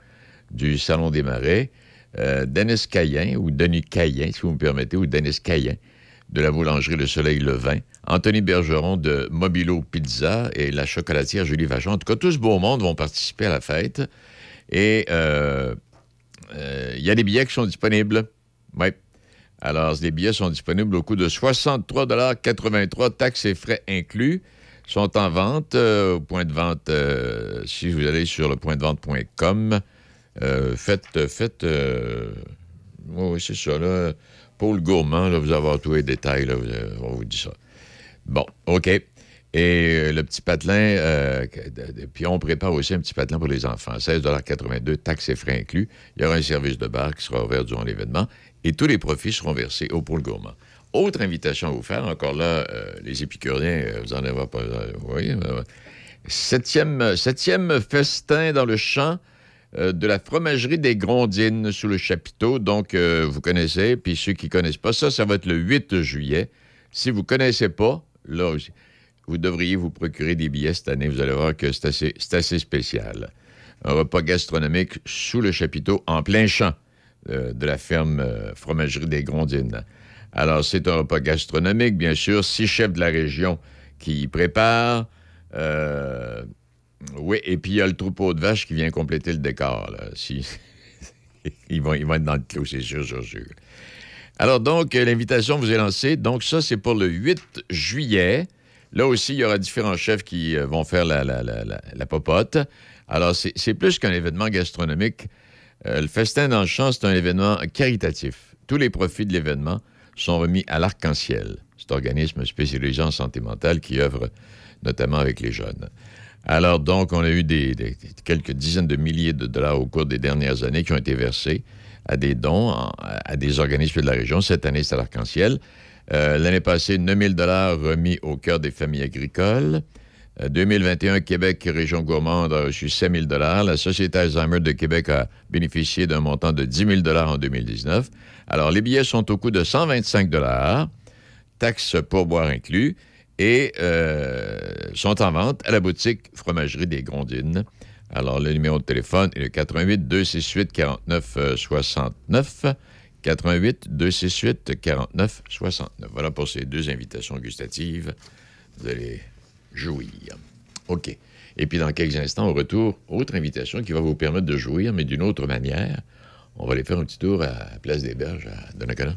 du Salon des Marais, euh, Denis Cayen, ou Denis Cayen, si vous me permettez, ou Denis Cayen de la boulangerie Le Soleil Le Vin, Anthony Bergeron de Mobilo Pizza et la chocolatière Julie Vachon. En tout cas, tout ce beau monde vont participer à la fête. Et euh, il y a des billets qui sont disponibles. Oui. Alors, les billets sont disponibles au coût de 63,83 taxes et frais inclus sont en vente euh, au point de vente. Euh, si vous allez sur le point de vente.com, euh, faites. faites oui, c'est ça. Là. Paul Gourmand, là, vous avez tous les détails. Là, on vous dit ça. Bon, OK. Et le petit patelin, puis on prépare aussi un petit patelin pour les enfants. 16,82 taxes et frais inclus. Il y aura un service de bar qui sera ouvert durant l'événement et tous les profits seront versés au Pôle Gourmand. Autre invitation à vous faire, encore là, euh, les épicuriens, euh, vous en avez pas. Euh, vous septième, festin dans le champ de la fromagerie des Grondines sous le chapiteau. Donc, vous connaissez, puis ceux qui ne connaissent pas ça, ça va être le 8 juillet. Si vous ne connaissez pas, là aussi, vous devriez vous procurer des billets cette année. Vous allez voir que c'est assez spécial. Un repas gastronomique sous le chapiteau en plein champ de la ferme Fromagerie des Grondines. Alors, c'est un repas gastronomique, bien sûr. Six chefs de la région qui y préparent. Euh, oui, et puis il y a le troupeau de vaches qui vient compléter le décor. Ils, vont, être dans le clos, c'est sûr, sûr, sûr. Alors, donc, l'invitation vous est lancée. Donc, ça, c'est pour le 8 juillet. Là aussi, il y aura différents chefs qui euh, vont faire la, la, popote. Alors, c'est plus qu'un événement gastronomique. Euh, le festin dans le champ, c'est un événement caritatif. Tous les profits de l'événement sont remis à l'Arc-en-Ciel, cet organisme spécialisé en santé mentale qui œuvre notamment avec les jeunes. Alors donc, on a eu des, quelques dizaines de milliers de dollars au cours des dernières années qui ont été versés à des dons à des organismes de la région. Cette année, c'est à l'Arc-en-Ciel. Euh, l'année passée, 9 000 dollars remis au cœur des familles agricoles. 2021, euh, Québec, région gourmande, a reçu 7 000 La Société Alzheimer de Québec a bénéficié d'un montant de 10 000 en 2019. Alors, les billets sont au coût de 125 taxes pour boire inclus, et euh, sont en vente à la boutique Fromagerie des Grondines. Alors, le numéro de téléphone est le 88 268 49 69. 88 268 49 69. Voilà pour ces deux invitations gustatives. Vous allez jouir. OK. Et puis, dans quelques instants, au retour, autre invitation qui va vous permettre de jouir, mais d'une autre manière. On va aller faire un petit tour à Place des Berges à Donnacona.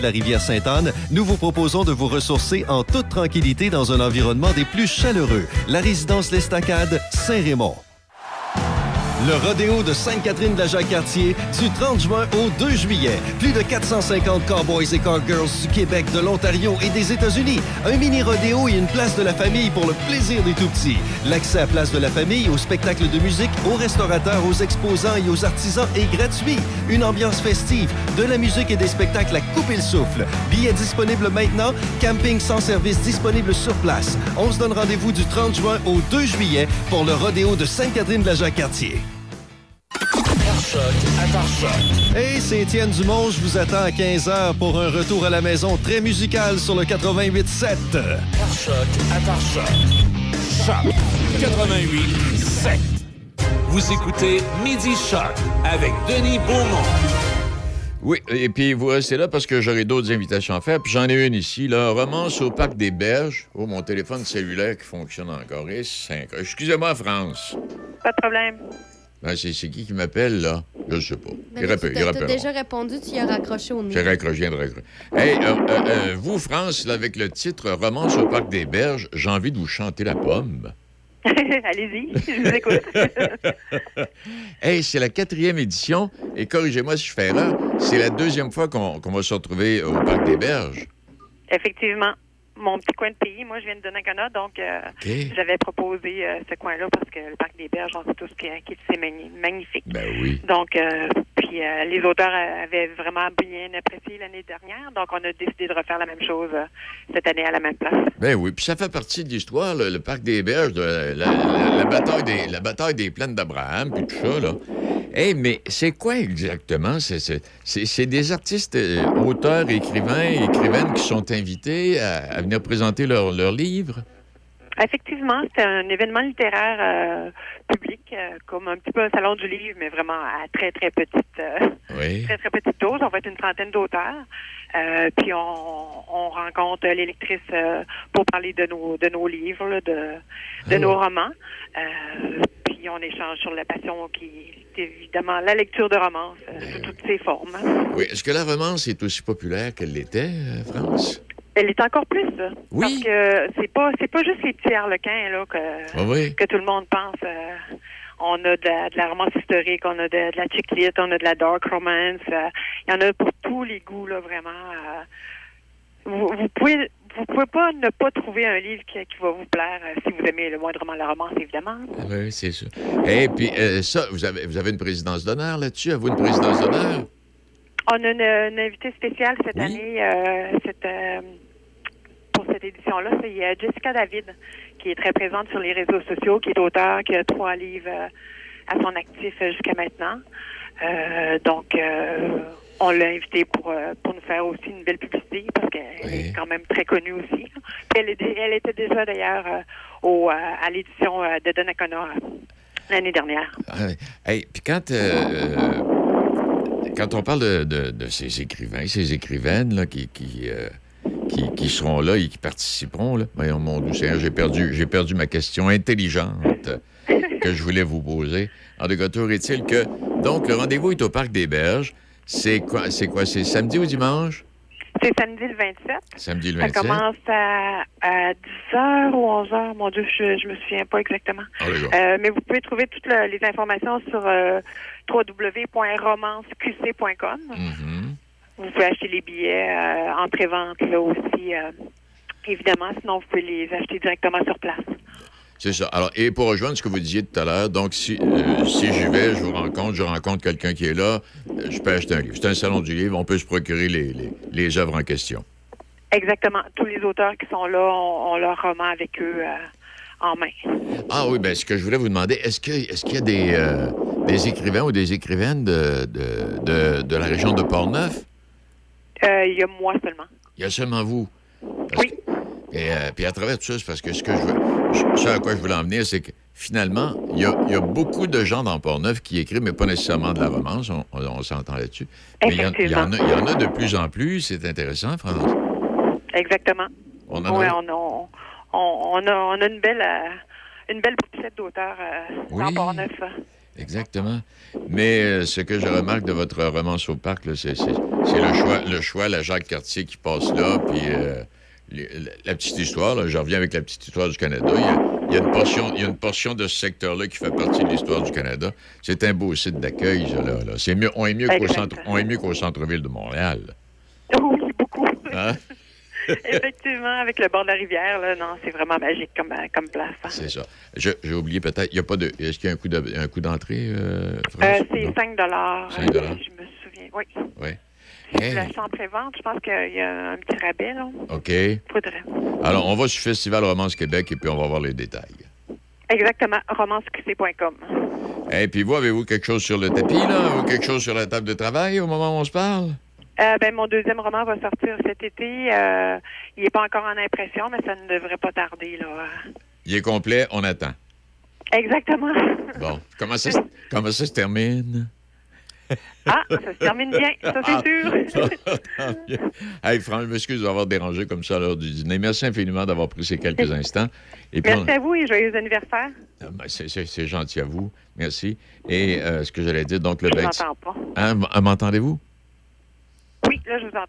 la rivière Sainte-Anne, nous vous proposons de vous ressourcer en toute tranquillité dans un environnement des plus chaleureux. La résidence L'Estacade, Saint-Raymond. Le rodéo de Sainte-Catherine de la Jacques-Cartier du 30 juin au 2 juillet. Plus de 450 cowboys et cowgirls du Québec, de l'Ontario et des États-Unis. Un mini rodéo et une place de la famille pour le plaisir des tout-petits. L'accès à place de la famille, aux spectacles de musique, aux restaurateurs, aux exposants et aux artisans est gratuit. Une ambiance festive, de la musique et des spectacles à couper le souffle. Billets disponibles maintenant, camping sans service disponible sur place. On se donne rendez-vous du 30 juin au 2 juillet pour le rodéo de Sainte-Catherine de la Jacques-Cartier. Hey, c'est Étienne Dumont. Je vous attends à 15h pour un retour à la maison très musical sur le 88.7. Par choc à par choc. Choc 88 7. Vous écoutez Midi Choc avec Denis Beaumont. Oui, et puis vous restez là parce que j'aurai d'autres invitations à faire. Puis j'en ai une ici, là. Romance au Parc des Berges. Oh, mon téléphone cellulaire qui fonctionne encore. Et cinq. Excusez-moi, France. Pas de problème. Ben, c'est c'est qui qui m'appelle, là? Je sais pas. Ben il rappelle, tu rappelle. déjà répondu, tu y as raccroché au nez. J'ai raccroché, je viens de raccrocher. Hey, euh, euh, euh, vous, France, là, avec le titre Romance au Parc des Berges, j'ai envie de vous chanter la pomme. Allez-y, je vous écoute. Hey, c'est la quatrième édition, et corrigez-moi si je fais erreur, c'est la deuxième fois qu'on qu'on va se retrouver au Parc des Berges. Effectivement. Mon petit coin de pays, moi, je viens de Donnacona, donc euh, j'avais proposé euh, ce coin-là parce que le parc des Berges, on sait tous c'est magni- magnifique. Ben oui. Donc, euh, euh, les auteurs avaient vraiment bien apprécié l'année dernière, donc on a décidé de refaire la même chose euh, cette année à la même place. Ben oui, puis ça fait partie de l'histoire, le, Parc des Berges, la, bataille, des, plaines d'Abraham, puis tout ça, là. Hey, mais c'est quoi exactement? C'est- des artistes, euh, auteurs, écrivains, écrivaines qui sont invités à, venir présenter leurs livres? Effectivement, c'est un événement littéraire euh, public, euh, comme un petit peu un salon du livre, mais vraiment à très, très petite, euh, Oui. très, très petite dose. On va être une trentaine d'auteurs. Puis on, on rencontre les lectrices euh, pour parler de nos, de nos livres, là, de, de Ah. nos romans. Puis on échange sur la passion qui est évidemment la lecture de romans euh, sous toutes ses formes. Oui. Est-ce que la romance est aussi populaire qu'elle l'était, France? Elle est encore plus. Oui. Parce que c'est pas c'est pas juste les petits harlequins là que Ah oui? que tout le monde pense. euh, on a de la, de la romance historique, on a de, de la chick lit, on a de la dark romance. euh, Il y en a pour tous les goûts, là, vraiment. euh. vous, vous pouvez vous pouvez pas ne pas trouver un livre qui, qui va vous plaire euh, si vous aimez le moindrement la romance, évidemment. Oui, c'est ça. Et puis, euh, ça, vous avez, vous avez une présidence d'honneur là-dessus? Avez-vous une présidence d'honneur? On a une, une invitée spéciale cette Oui. année, euh, cette, cette édition-là, c'est euh, Jessica David, qui est très présente sur les réseaux sociaux, qui est auteur, qui a trois livres euh, à son actif euh, jusqu'à maintenant. Euh, donc, euh, on l'a invitée pour, pour nous faire aussi une belle publicité, parce qu'elle Oui. est quand même très connue aussi. Elle, est- elle était déjà d'ailleurs au, à l'édition de Donnacona l'année dernière. Ah, hey, puis quand, euh, quand on parle de, de- de ces écrivains, ces écrivaines là, qui, qui, qui, qui seront là et qui participeront, là, voyons, mon Dieu Seigneur, j'ai perdu, j'ai perdu ma question intelligente que je voulais vous poser. En tout cas, toujours est-il que, donc, le rendez-vous est au Parc des Berges. C'est quoi? C'est quoi? C'est samedi ou dimanche? C'est samedi le 27. Samedi le Ça 27? commence à, à 10h ou 11h. Mon Dieu, je, je me souviens pas exactement. Ah. Euh, mais vous pouvez trouver toutes le- les informations sur euh, www.romanceqc.com. Mhm. Vous pouvez acheter les billets euh, en pré-vente là aussi. euh, évidemment, sinon vous pouvez les acheter directement sur place. C'est ça. Alors, et pour rejoindre ce que vous disiez tout à l'heure, donc si, euh, si j'y vais, je vous rencontre, je rencontre quelqu'un qui est là, je peux acheter un livre. C'est un salon du livre, on peut se procurer les, les, les œuvres en question. Exactement. Tous les auteurs qui sont là ont, leur roman avec eux en main. Ah oui, bien, ce que je voulais vous demander, est-ce que est-ce qu'il y a des, euh, des écrivains ou des écrivaines de, de, de, de la région de Portneuf? Euh, Il y a moi seulement. Il y a seulement vous. oui. Et euh, puis à travers tout ça, c'est parce que ce que je veux, ce à quoi je voulais en venir, c'est que finalement, il y, a, il y a beaucoup de gens dans Portneuf qui écrivent, mais pas nécessairement de la romance, on, on- on s'entend là-dessus. Mais il y, en, y a, il y en a de plus en plus, c'est intéressant, France. Exactement. On en Ouais, a- on, a, on, on a, on a une belle, euh, une belle brochette d'auteurs euh, Oui. dans Port-Neuf. Exactement. Mais euh, ce que je remarque de votre romance au parc, c'est, le choix, le choix, la Jacques Cartier qui passe là, puis euh, les- la, petite histoire. Là, je reviens avec la petite histoire du Canada. Il y a, il y a une portion, il y a une portion de ce secteur-là qui fait partie de l'histoire du Canada. C'est un beau site d'accueil, ça, là. là. C'est mieux, on est mieux qu'au Exact. centre, on est mieux qu'au centre-ville de Montréal. Oui, beaucoup. Hein? Effectivement, avec le bord de la rivière, là, non, c'est vraiment magique comme, euh, comme place. hein. C'est ça. J'ai oublié peut-être. Il y a pas de. Est-ce qu'il y a un coup, de- un coup d'entrée, euh? Euh, c'est Non? 5 dollars. Cinq dollars. Je me souviens. Oui. Oui. Hey. la chambre pré-vente. Je pense qu'il y a un petit rabais, là. OK. Faudrait. Alors, on va sur Festival Romance Québec et puis on va voir les détails. Exactement. romanceqc.com. Et puis vous, avez-vous quelque chose sur le tapis, là? Ou quelque chose sur la table de travail au moment où on se parle? Euh, ben, mon deuxième roman va sortir cet été. Euh, il n'est pas encore en impression, mais ça ne devrait pas tarder, là. Il est complet, on attend. Exactement. Bon. Comment ça, se- comment ça se termine? Ah, ça se termine bien, ça Ah. c'est sûr. Tant mieux. hey, Franck, je m'excuse d'avoir dérangé comme ça à l'heure du dîner. Merci infiniment d'avoir pris ces quelques instants. Et puis, on- Merci à vous et joyeux anniversaire. Ah, ben, c'est, gentil à vous. Merci. Et euh, ce que j'allais dire, donc le Je 26 m'entends pas. Hein, ah, m'entendez-vous?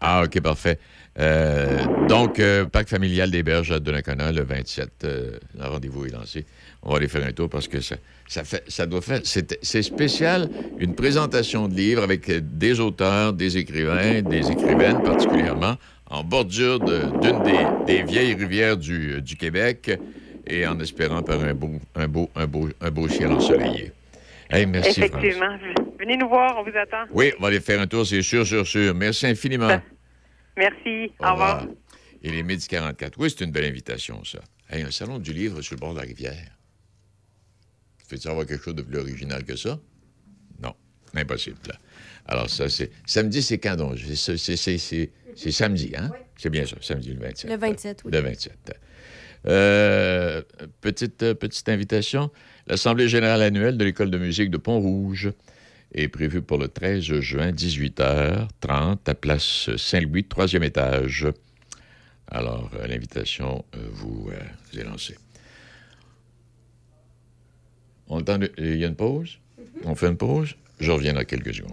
Ah, OK, parfait. Euh, donc, euh, Parc familial des Berges à Donnacona, le 27. euh, le rendez-vous est lancé. On va aller faire un tour parce que ça, ça, fait, doit faire... C'est, spécial, une présentation de livres avec des auteurs, des écrivains, des écrivaines particulièrement, en bordure d'une des, vieilles rivières du, du Québec et en espérant par un beau, un beau, un beau, un beau ciel ensoleillé. Hey, merci, France. Effectivement. Venez nous voir, on vous attend. Oui, on va aller faire un tour, c'est sûr, sûr, sûr. Merci infiniment. Merci. Au, revoir. Et les Midi 44. Oui, c'est une belle invitation, ça. Hey, un salon du livre sur le bord de la rivière. Fais-tu avoir quelque chose de plus original que ça? Non, impossible. là. Alors, ça, c'est. Samedi, c'est quand donc? C'est- c'est- C'est c'est- c'est samedi, hein? C'est bien ça, samedi le 27. Le 27, oui. Le 27. Euh, petite, petite invitation. L'Assemblée générale annuelle de l'École de musique de Pont-Rouge est prévue pour le 13 juin, 18h30, à place Saint-Louis, troisième étage. Alors, euh, l'invitation euh, vous, euh, vous est lancée. On le temps de- Il y a une pause? On fait une pause? Je reviens dans quelques secondes.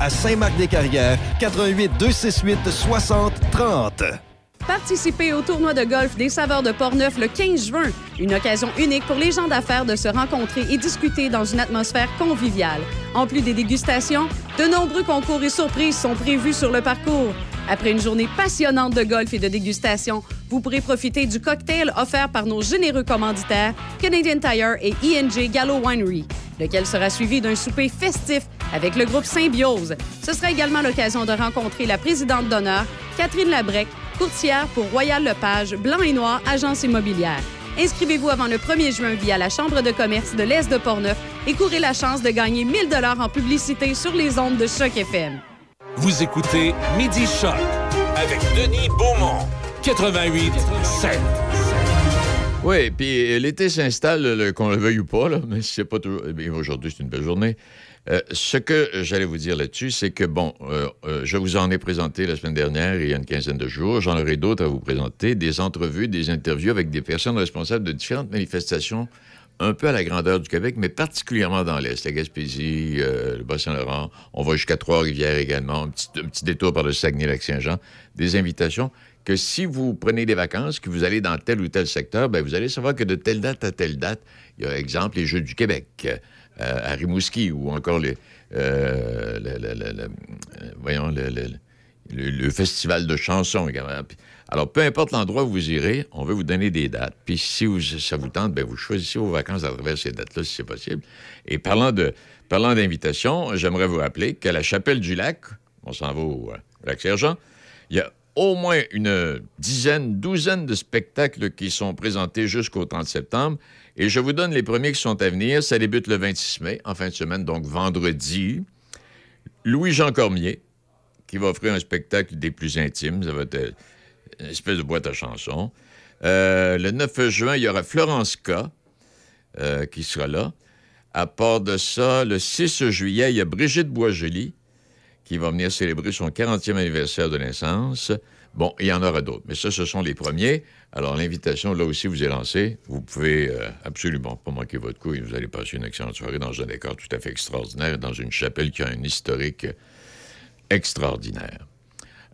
à Saint-Marc-des-Carrières, 88 268 60 30. Participez au tournoi de golf des saveurs de Portneuf le 15 juin. Une occasion unique pour les gens d'affaires de se rencontrer et discuter dans une atmosphère conviviale. En plus des dégustations, de nombreux concours et surprises sont prévus sur le parcours. Après une journée passionnante de golf et de dégustation, vous pourrez profiter du cocktail offert par nos généreux commanditaires Canadian Tire et INJ Gallo Winery, lequel sera suivi d'un souper festif avec le groupe Symbiose. Ce sera également l'occasion de rencontrer la présidente d'honneur, Catherine Labrec, courtière pour Royal Lepage, Blanc et Noir, agence immobilière. Inscrivez-vous avant le 1er juin via la Chambre de commerce de l'Est de Portneuf et courez la chance de gagner 1000 dollars en publicité sur les ondes de Choc FM. Vous écoutez Midi Choc avec Denis Beaumont, 88 7. Oui, puis l'été s'installe, le- qu'on le veuille ou pas, là, mais c'est pas toujours. eh bien, Aujourd'hui, c'est une belle journée. Euh, ce que j'allais vous dire là-dessus, c'est que, bon, euh, euh, je vous en ai présenté la semaine dernière, il y a une quinzaine de jours. J'en aurai d'autres à vous présenter, des entrevues, des interviews avec des personnes responsables de différentes manifestations un peu à la grandeur du Québec, mais particulièrement dans l'Est, la Gaspésie, le Bas-Saint-Laurent. On va jusqu'à Trois-Rivières également, un petit, un détour par le Saguenay-Lac-Saint-Jean. Des invitations que si vous prenez des vacances, que vous allez dans tel ou tel secteur, ben vous allez savoir que de telle date à telle date, il y a, exemple, les Jeux du Québec. À Rimouski ou encore euh, le, voyons, le, festival de chansons également. Alors, peu importe l'endroit où vous irez, on veut vous donner des dates. Puis si ça vous tente, bien, vous choisissez vos vacances à travers ces dates-là, si c'est possible. Et parlant de parlant d'invitation, j'aimerais vous rappeler qu'à la Chapelle du Lac, on s'en va au euh, Lac-Sergent, il y a au moins une dizaine, douzaine de spectacles qui sont présentés jusqu'au 30 septembre. Et je vous donne les premiers qui sont à venir. Ça débute le 26 mai, en fin de semaine, donc vendredi. Louis-Jean Cormier, qui va offrir un spectacle des plus intimes. Ça va être une espèce de boîte à chansons. Euh, le 9 juin, il y aura Florence K. Euh, qui sera là. À part de ça, le 6 juillet, il y a Brigitte Boisjoli qui va venir célébrer son 40e anniversaire de naissance. Bon, il y en aura d'autres, mais ça, ce sont les premiers. Alors, l'invitation, là aussi, vous est lancée. Vous pouvez euh, absolument pas manquer votre coup et vous allez passer une excellente soirée dans un décor tout à fait extraordinaire, dans une chapelle qui a un historique extraordinaire.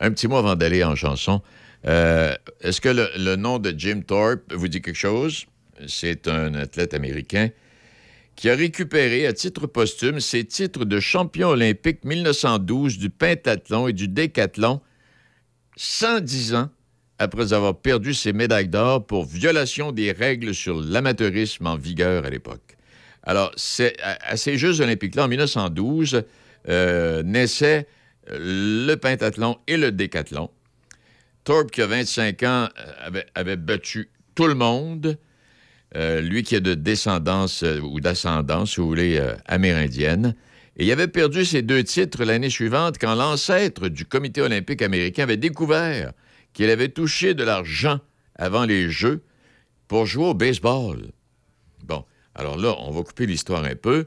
Un petit mot avant d'aller en chanson. Euh, est-ce que le, nom de Jim Thorpe vous dit quelque chose? C'est un athlète américain qui a récupéré à titre posthume ses titres de champion olympique 1912 du pentathlon et du décathlon 110 ans après avoir perdu ses médailles d'or pour violation des règles sur l'amateurisme en vigueur à l'époque. Alors, à, ces Jeux olympiques-là, en 1912, euh, naissaient le pentathlon et le décathlon. Thorpe, qui a 25 ans, euh, avait, battu tout le monde. Euh, lui qui est de descendance ou d'ascendance, si vous voulez, amérindienne. Et il avait perdu ses deux titres l'année suivante quand l'ancêtre du comité olympique américain avait découvert qu'il avait touché de l'argent avant les Jeux pour jouer au baseball. Bon, alors là, on va couper l'histoire un peu.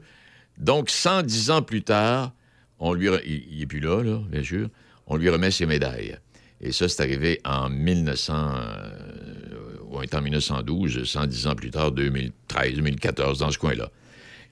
Donc, 110 ans plus tard, on lui il n'est plus là, là, bien sûr, on lui remet ses médailles. Et ça, c'est arrivé en 1900, euh, ou en 1912, 110 ans plus tard, 2013, 2014, dans ce coin-là.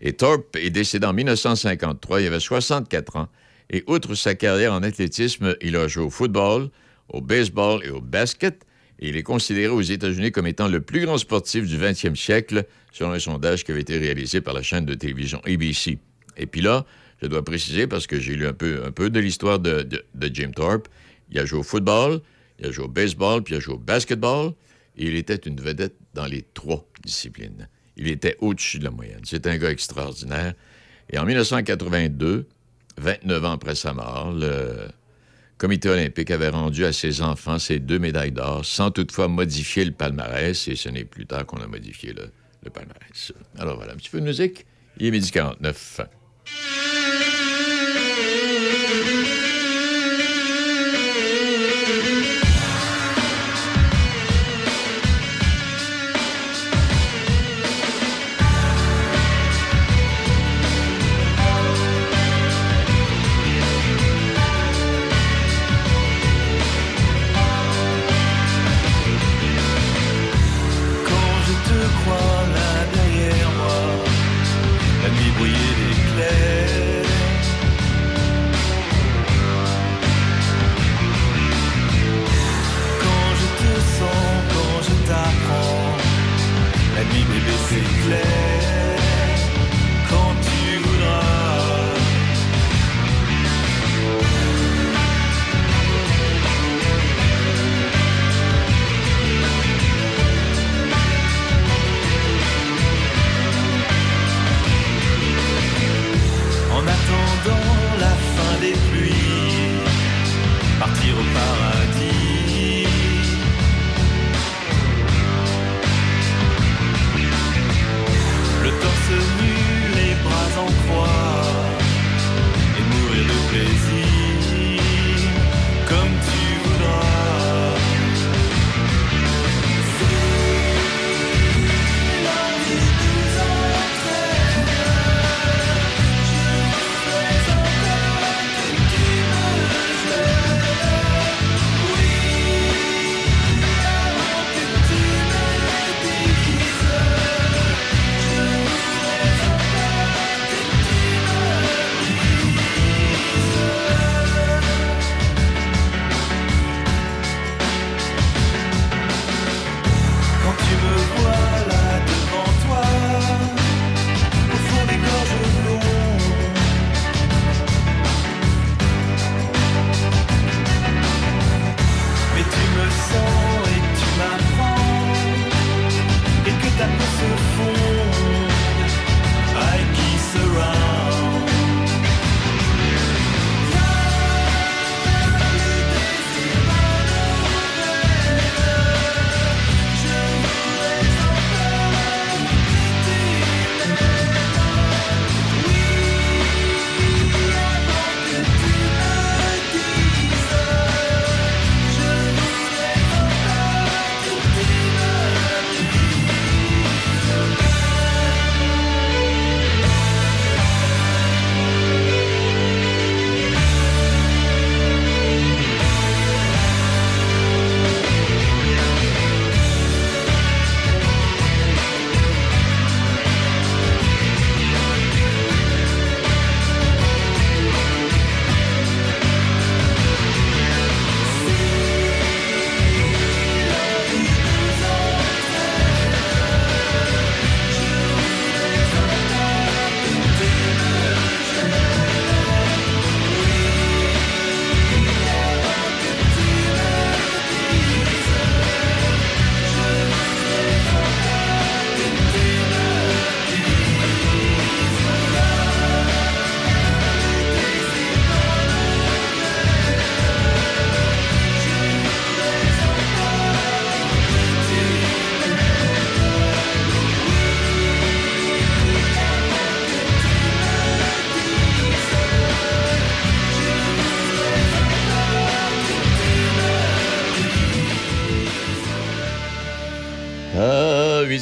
Et Thorpe est décédé en 1953, il avait 64 ans. Et outre sa carrière en athlétisme, il a joué au football, au baseball et au basket. Et il est considéré aux États-Unis comme étant le plus grand sportif du 20e siècle, selon un sondage qui avait été réalisé par la chaîne de télévision ABC. Et puis là, je dois préciser, parce que j'ai lu un peu, un peu de l'histoire de, Jim Thorpe, il a joué au football, il a joué au baseball, puis il a joué au basketball, et il était une vedette dans les trois disciplines. Il était au-dessus de la moyenne. C'est un gars extraordinaire. Et en 1982, 29 ans après sa mort, le comité olympique avait rendu à ses enfants ses deux médailles d'or sans toutefois modifier le palmarès, et ce n'est plus tard qu'on a modifié le, palmarès. Alors voilà, un petit peu de musique. Il est midi 49.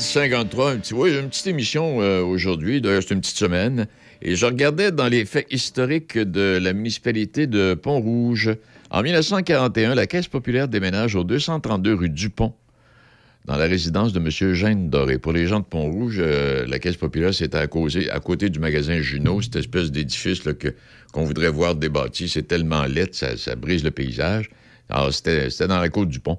53, un petit, oui, une petite émission euh, aujourd'hui. D'ailleurs, c'est une petite semaine. Et je regardais dans les faits historiques de la municipalité de Pont-Rouge. En 1941, la Caisse populaire déménage au 232 rue Dupont, dans la résidence de M. Eugène Doré. Pour les gens de Pont-Rouge, euh, la Caisse populaire, c'était à, côté du magasin Junot, cette espèce d'édifice qu'on voudrait voir débâti. C'est tellement laid, ça, ça brise le paysage. Alors, c'était dans la côte du pont.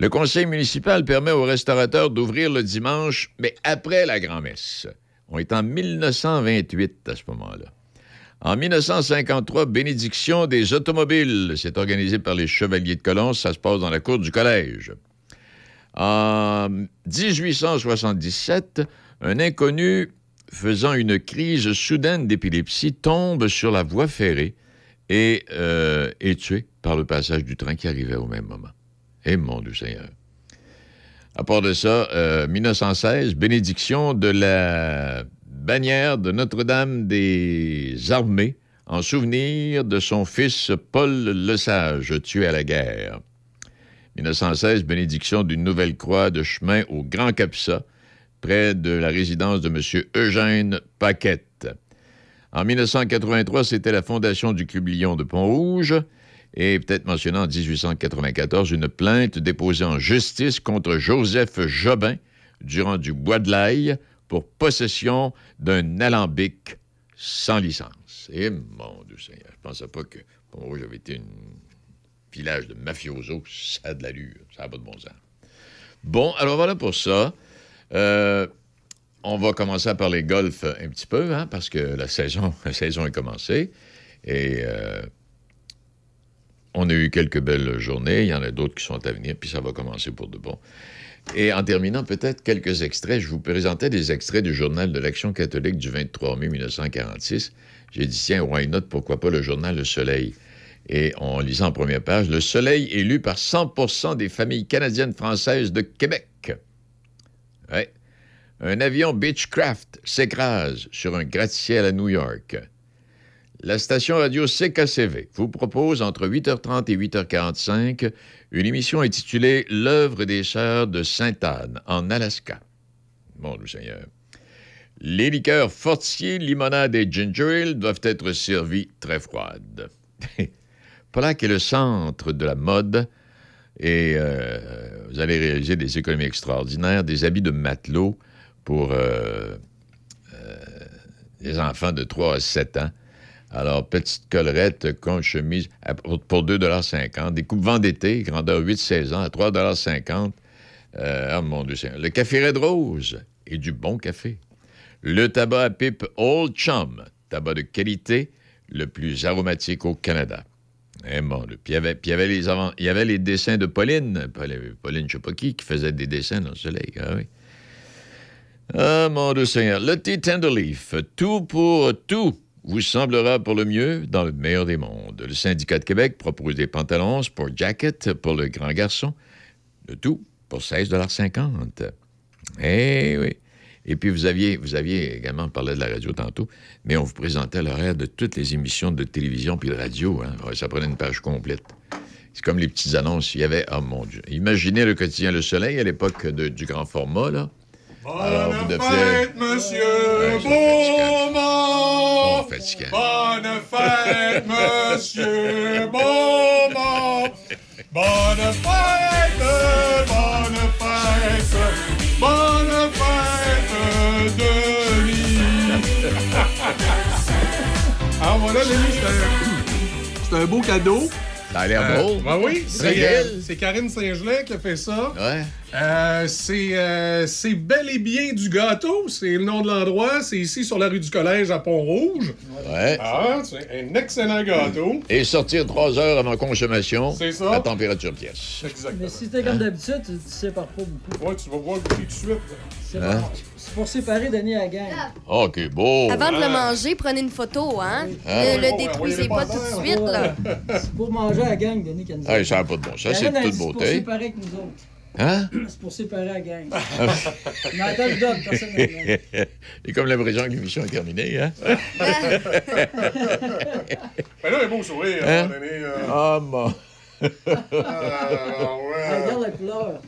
Le conseil municipal permet aux restaurateurs d'ouvrir le dimanche, mais après la grand-messe. On est en 1928 à ce moment-là. En 1953, bénédiction des automobiles. C'est organisé par les Chevaliers de Colomb. Ça se passe dans la cour du collège. En 1877, un inconnu faisant une crise soudaine d'épilepsie tombe sur la voie ferrée et euh, est tué par le passage du train qui arrivait au même moment. Et Seigneur. À part de ça, euh, 1916, bénédiction de la bannière de Notre-Dame des Armées en souvenir de son fils Paul Lesage, tué à la guerre. 1916, bénédiction d'une nouvelle croix de chemin au Grand Capsa, près de la résidence de M. Eugène Paquette. En 1983, c'était la fondation du Club de Pont-Rouge. Et peut-être mentionné en 1894, une plainte déposée en justice contre Joseph Jobin, durant du Bois de l'Aille, pour possession d'un alambic sans licence. Et mon Dieu Seigneur, je pensais pas que Pont-Rouge avait été un village de mafiosos. Ça a de l'allure, ça n'a pas de bon sens. Bon, alors voilà pour ça. Euh, on va commencer à parler golf un petit peu, hein, parce que la saison, la saison est commencée. Et euh, on a eu quelques belles journées. Il y en a d'autres qui sont à venir, puis ça va commencer pour de bon. Et en terminant, peut-être quelques extraits. Je vous présentais des extraits du journal de l'Action catholique du 23 mai 1946. J'ai dit, tiens, why not, pourquoi pas le journal Le Soleil? Et en lisant en première page, Le Soleil est lu par 100% des familles canadiennes françaises de Québec. Un avion Beechcraft s'écrase sur un gratte-ciel à New York. La station radio CKCV vous propose entre 8h30 et 8h45 une émission intitulée L'œuvre des sœurs de Sainte-Anne en Alaska. Mon Dieu Seigneur. Les liqueurs fortiers, limonade et ginger ale doivent être servis très froides. Polac est le centre de la mode et euh, vous allez réaliser des économies extraordinaires, des habits de matelot pour euh, euh, les enfants de 3 à 7 ans. Alors, petite collerette, compte chemise pour pour 2,50 Des coupes-vents d'été, grandeur 8-16 ans, à 3,50 euh, Oh mon Dieu Seigneur. Le café Red Rose et du bon café. Le tabac à pipe Old Chum, tabac de qualité, le plus aromatique au Canada. Eh mon Dieu. Puis il y avait, les dessins de Pauline, Pauline, je sais pas qui, faisait des dessins dans le soleil. Ah. Ah, mon Dieu Seigneur. Le thé Tenderleaf, tout pour tout, vous semblera pour le mieux dans le meilleur des mondes. Le syndicat de Québec propose des pantalons pour jacket pour le grand garçon. Le tout pour 16,50 Eh oui. Et puis, vous aviez, vous aviez également parlé de la radio tantôt, mais on vous présentait l'horaire de toutes les émissions de télévision puis de radio. Hein. Ça prenait une page complète. C'est comme les petites annonces. Il y avait, oh mon Dieu. Imaginez le quotidien Le Soleil à l'époque du grand format, là. Alors, vous deviez... fête, monsieur Ouais, fatigant. Bonne fête, monsieur Beaumont! Bonne fête, bonne fête, bonne fête, Denis! Alors voilà, Denis, c'est un- c'est un beau cadeau. Ça a l'air Euh, beau. ben oui, c'est euh, c'est Karine Saint-Gelais qui a fait ça. Ouais. Euh, c'est euh, c'est bel et bien du gâteau, c'est le nom de l'endroit, c'est ici sur la rue du Collège à Pont-Rouge. Ouais. Ah, c'est un excellent gâteau. Et sortir trois heures avant consommation C'est ça. à température pièce. Exactement. Mais si t'es comme d'habitude, tu, tu sépares pas beaucoup. Ouais, tu vas voir tout de suite. C'est Hein? bon. C'est pour séparer Denis à la gang. OK, beau. Avant de le Ah. manger, prenez une photo, hein? Ah. Ne le Oh, détruisez pas pas tout de suite, là. C'est pour manger à la gang, Denis, qui nous Hey, ça n'a pas de bon sens, c'est de toute dit, C'est pour beauté. séparer avec nous autres. Hein? C'est pour séparer la gang. Mais attends, je donne, personne. Et comme l'impression que l'émission est terminée, hein? Ben là, un beau sourire, à un Hein? moment donné. euh. Ah, mon... Ah, ouais. Regarde la couleur.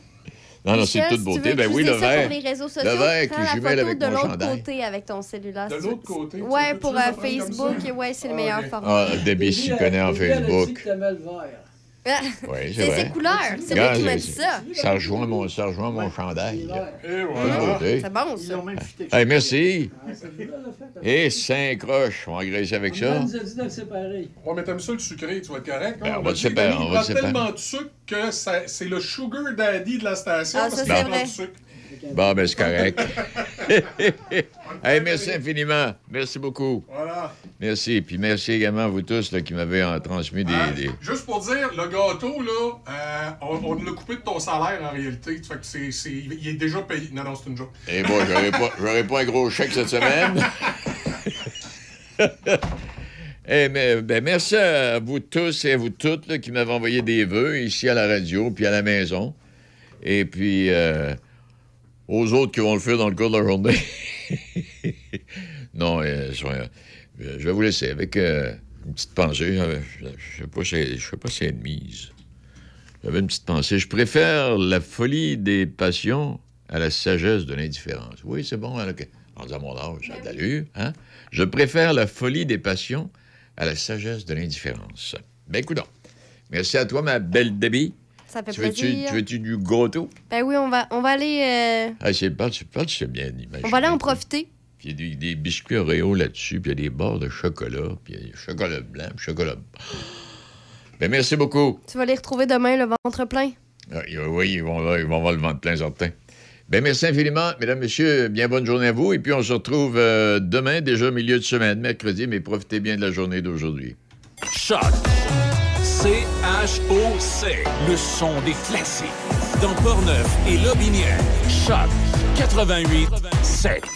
Non, non, c'est toute beauté. Ben oui, le verre. pour les réseaux sociaux, Le verre la jumelle photo avec de l'autre côté avec ton cellulaire. De l'autre côté, Ouais, pour euh, Facebook, ouais, c'est le Ah, meilleur format. Ah, Debbie s'y connaît en Facebook. Le vert. Oui, c'est C'est vrai. ses couleurs. C'est lui Regarde, qui m'a dit ça. Ça rejoint mon, ça rejoint mon chandail. C'est bon, ça. Hey, merci. Ah, fait. Et cinq croches. On va engraisser avec ça. On nous a dit de le séparer. Ouais, mais t'aimes ça le sucré, tu vas être correct. Ben, hein? on va a te dit, séparer, il te séparer. tellement de sucre que ça- c'est le sugar daddy de la station. Ah, parce ça, c'est vrai. Bon, ben, c'est correct. hey, merci infiniment. Merci beaucoup. Voilà. Merci. Puis merci également à vous tous là, qui m'avez euh, transmis des. Hein? des- Juste pour dire, le gâteau, là, euh, on, on l'a coupé de ton salaire en réalité. Fait que c'est, c'est- il est déjà payé. Non, non, c'est une joke. Eh bon, j'aurais pas, j'aurais pas un gros chèque cette semaine. Eh, mais, ben, merci à vous tous et à vous toutes là, qui m'avez envoyé des vœux ici à la radio puis à la maison. Et puis euh, aux autres qui vont le faire dans le cours de la journée. non, euh, je, vais- je vais vous laisser avec euh, une petite pensée. Euh, Je ne sais pas si je sais pas si elle mise. J'avais une petite pensée. Je préfère la folie des passions à la sagesse de l'indifférence. Oui, c'est bon. Rendu à mon âge, ça hein? Je préfère la folie des passions à la sagesse de l'indifférence. Ben, écoute Merci à toi, ma belle Debbie. Ça fait Tu veux-tu, plaisir. tu veux-tu du gâteau? Ben oui, on va, on va aller, euh, Ah, c'est pas, c'est pas, c'est bien imaginer. on va aller en profiter. Puis il y a des, des biscuits Oreo là-dessus, puis il y a des barres de chocolat, puis il y a du chocolat blanc, puis chocolat... Ben, merci beaucoup. Tu vas les retrouver demain, le ventre plein. Ah, oui, ils vont, ils vont avoir le ventre plein certain. Ben, merci infiniment, mesdames, messieurs. Bien bonne journée à vous. Et puis, on se retrouve euh, demain, déjà milieu de semaine, mercredi, mais profitez bien de la journée d'aujourd'hui. Choc. C-H-O-C. Le son des classiques. Dans Portneuf et Lobinière. Choc 88 7.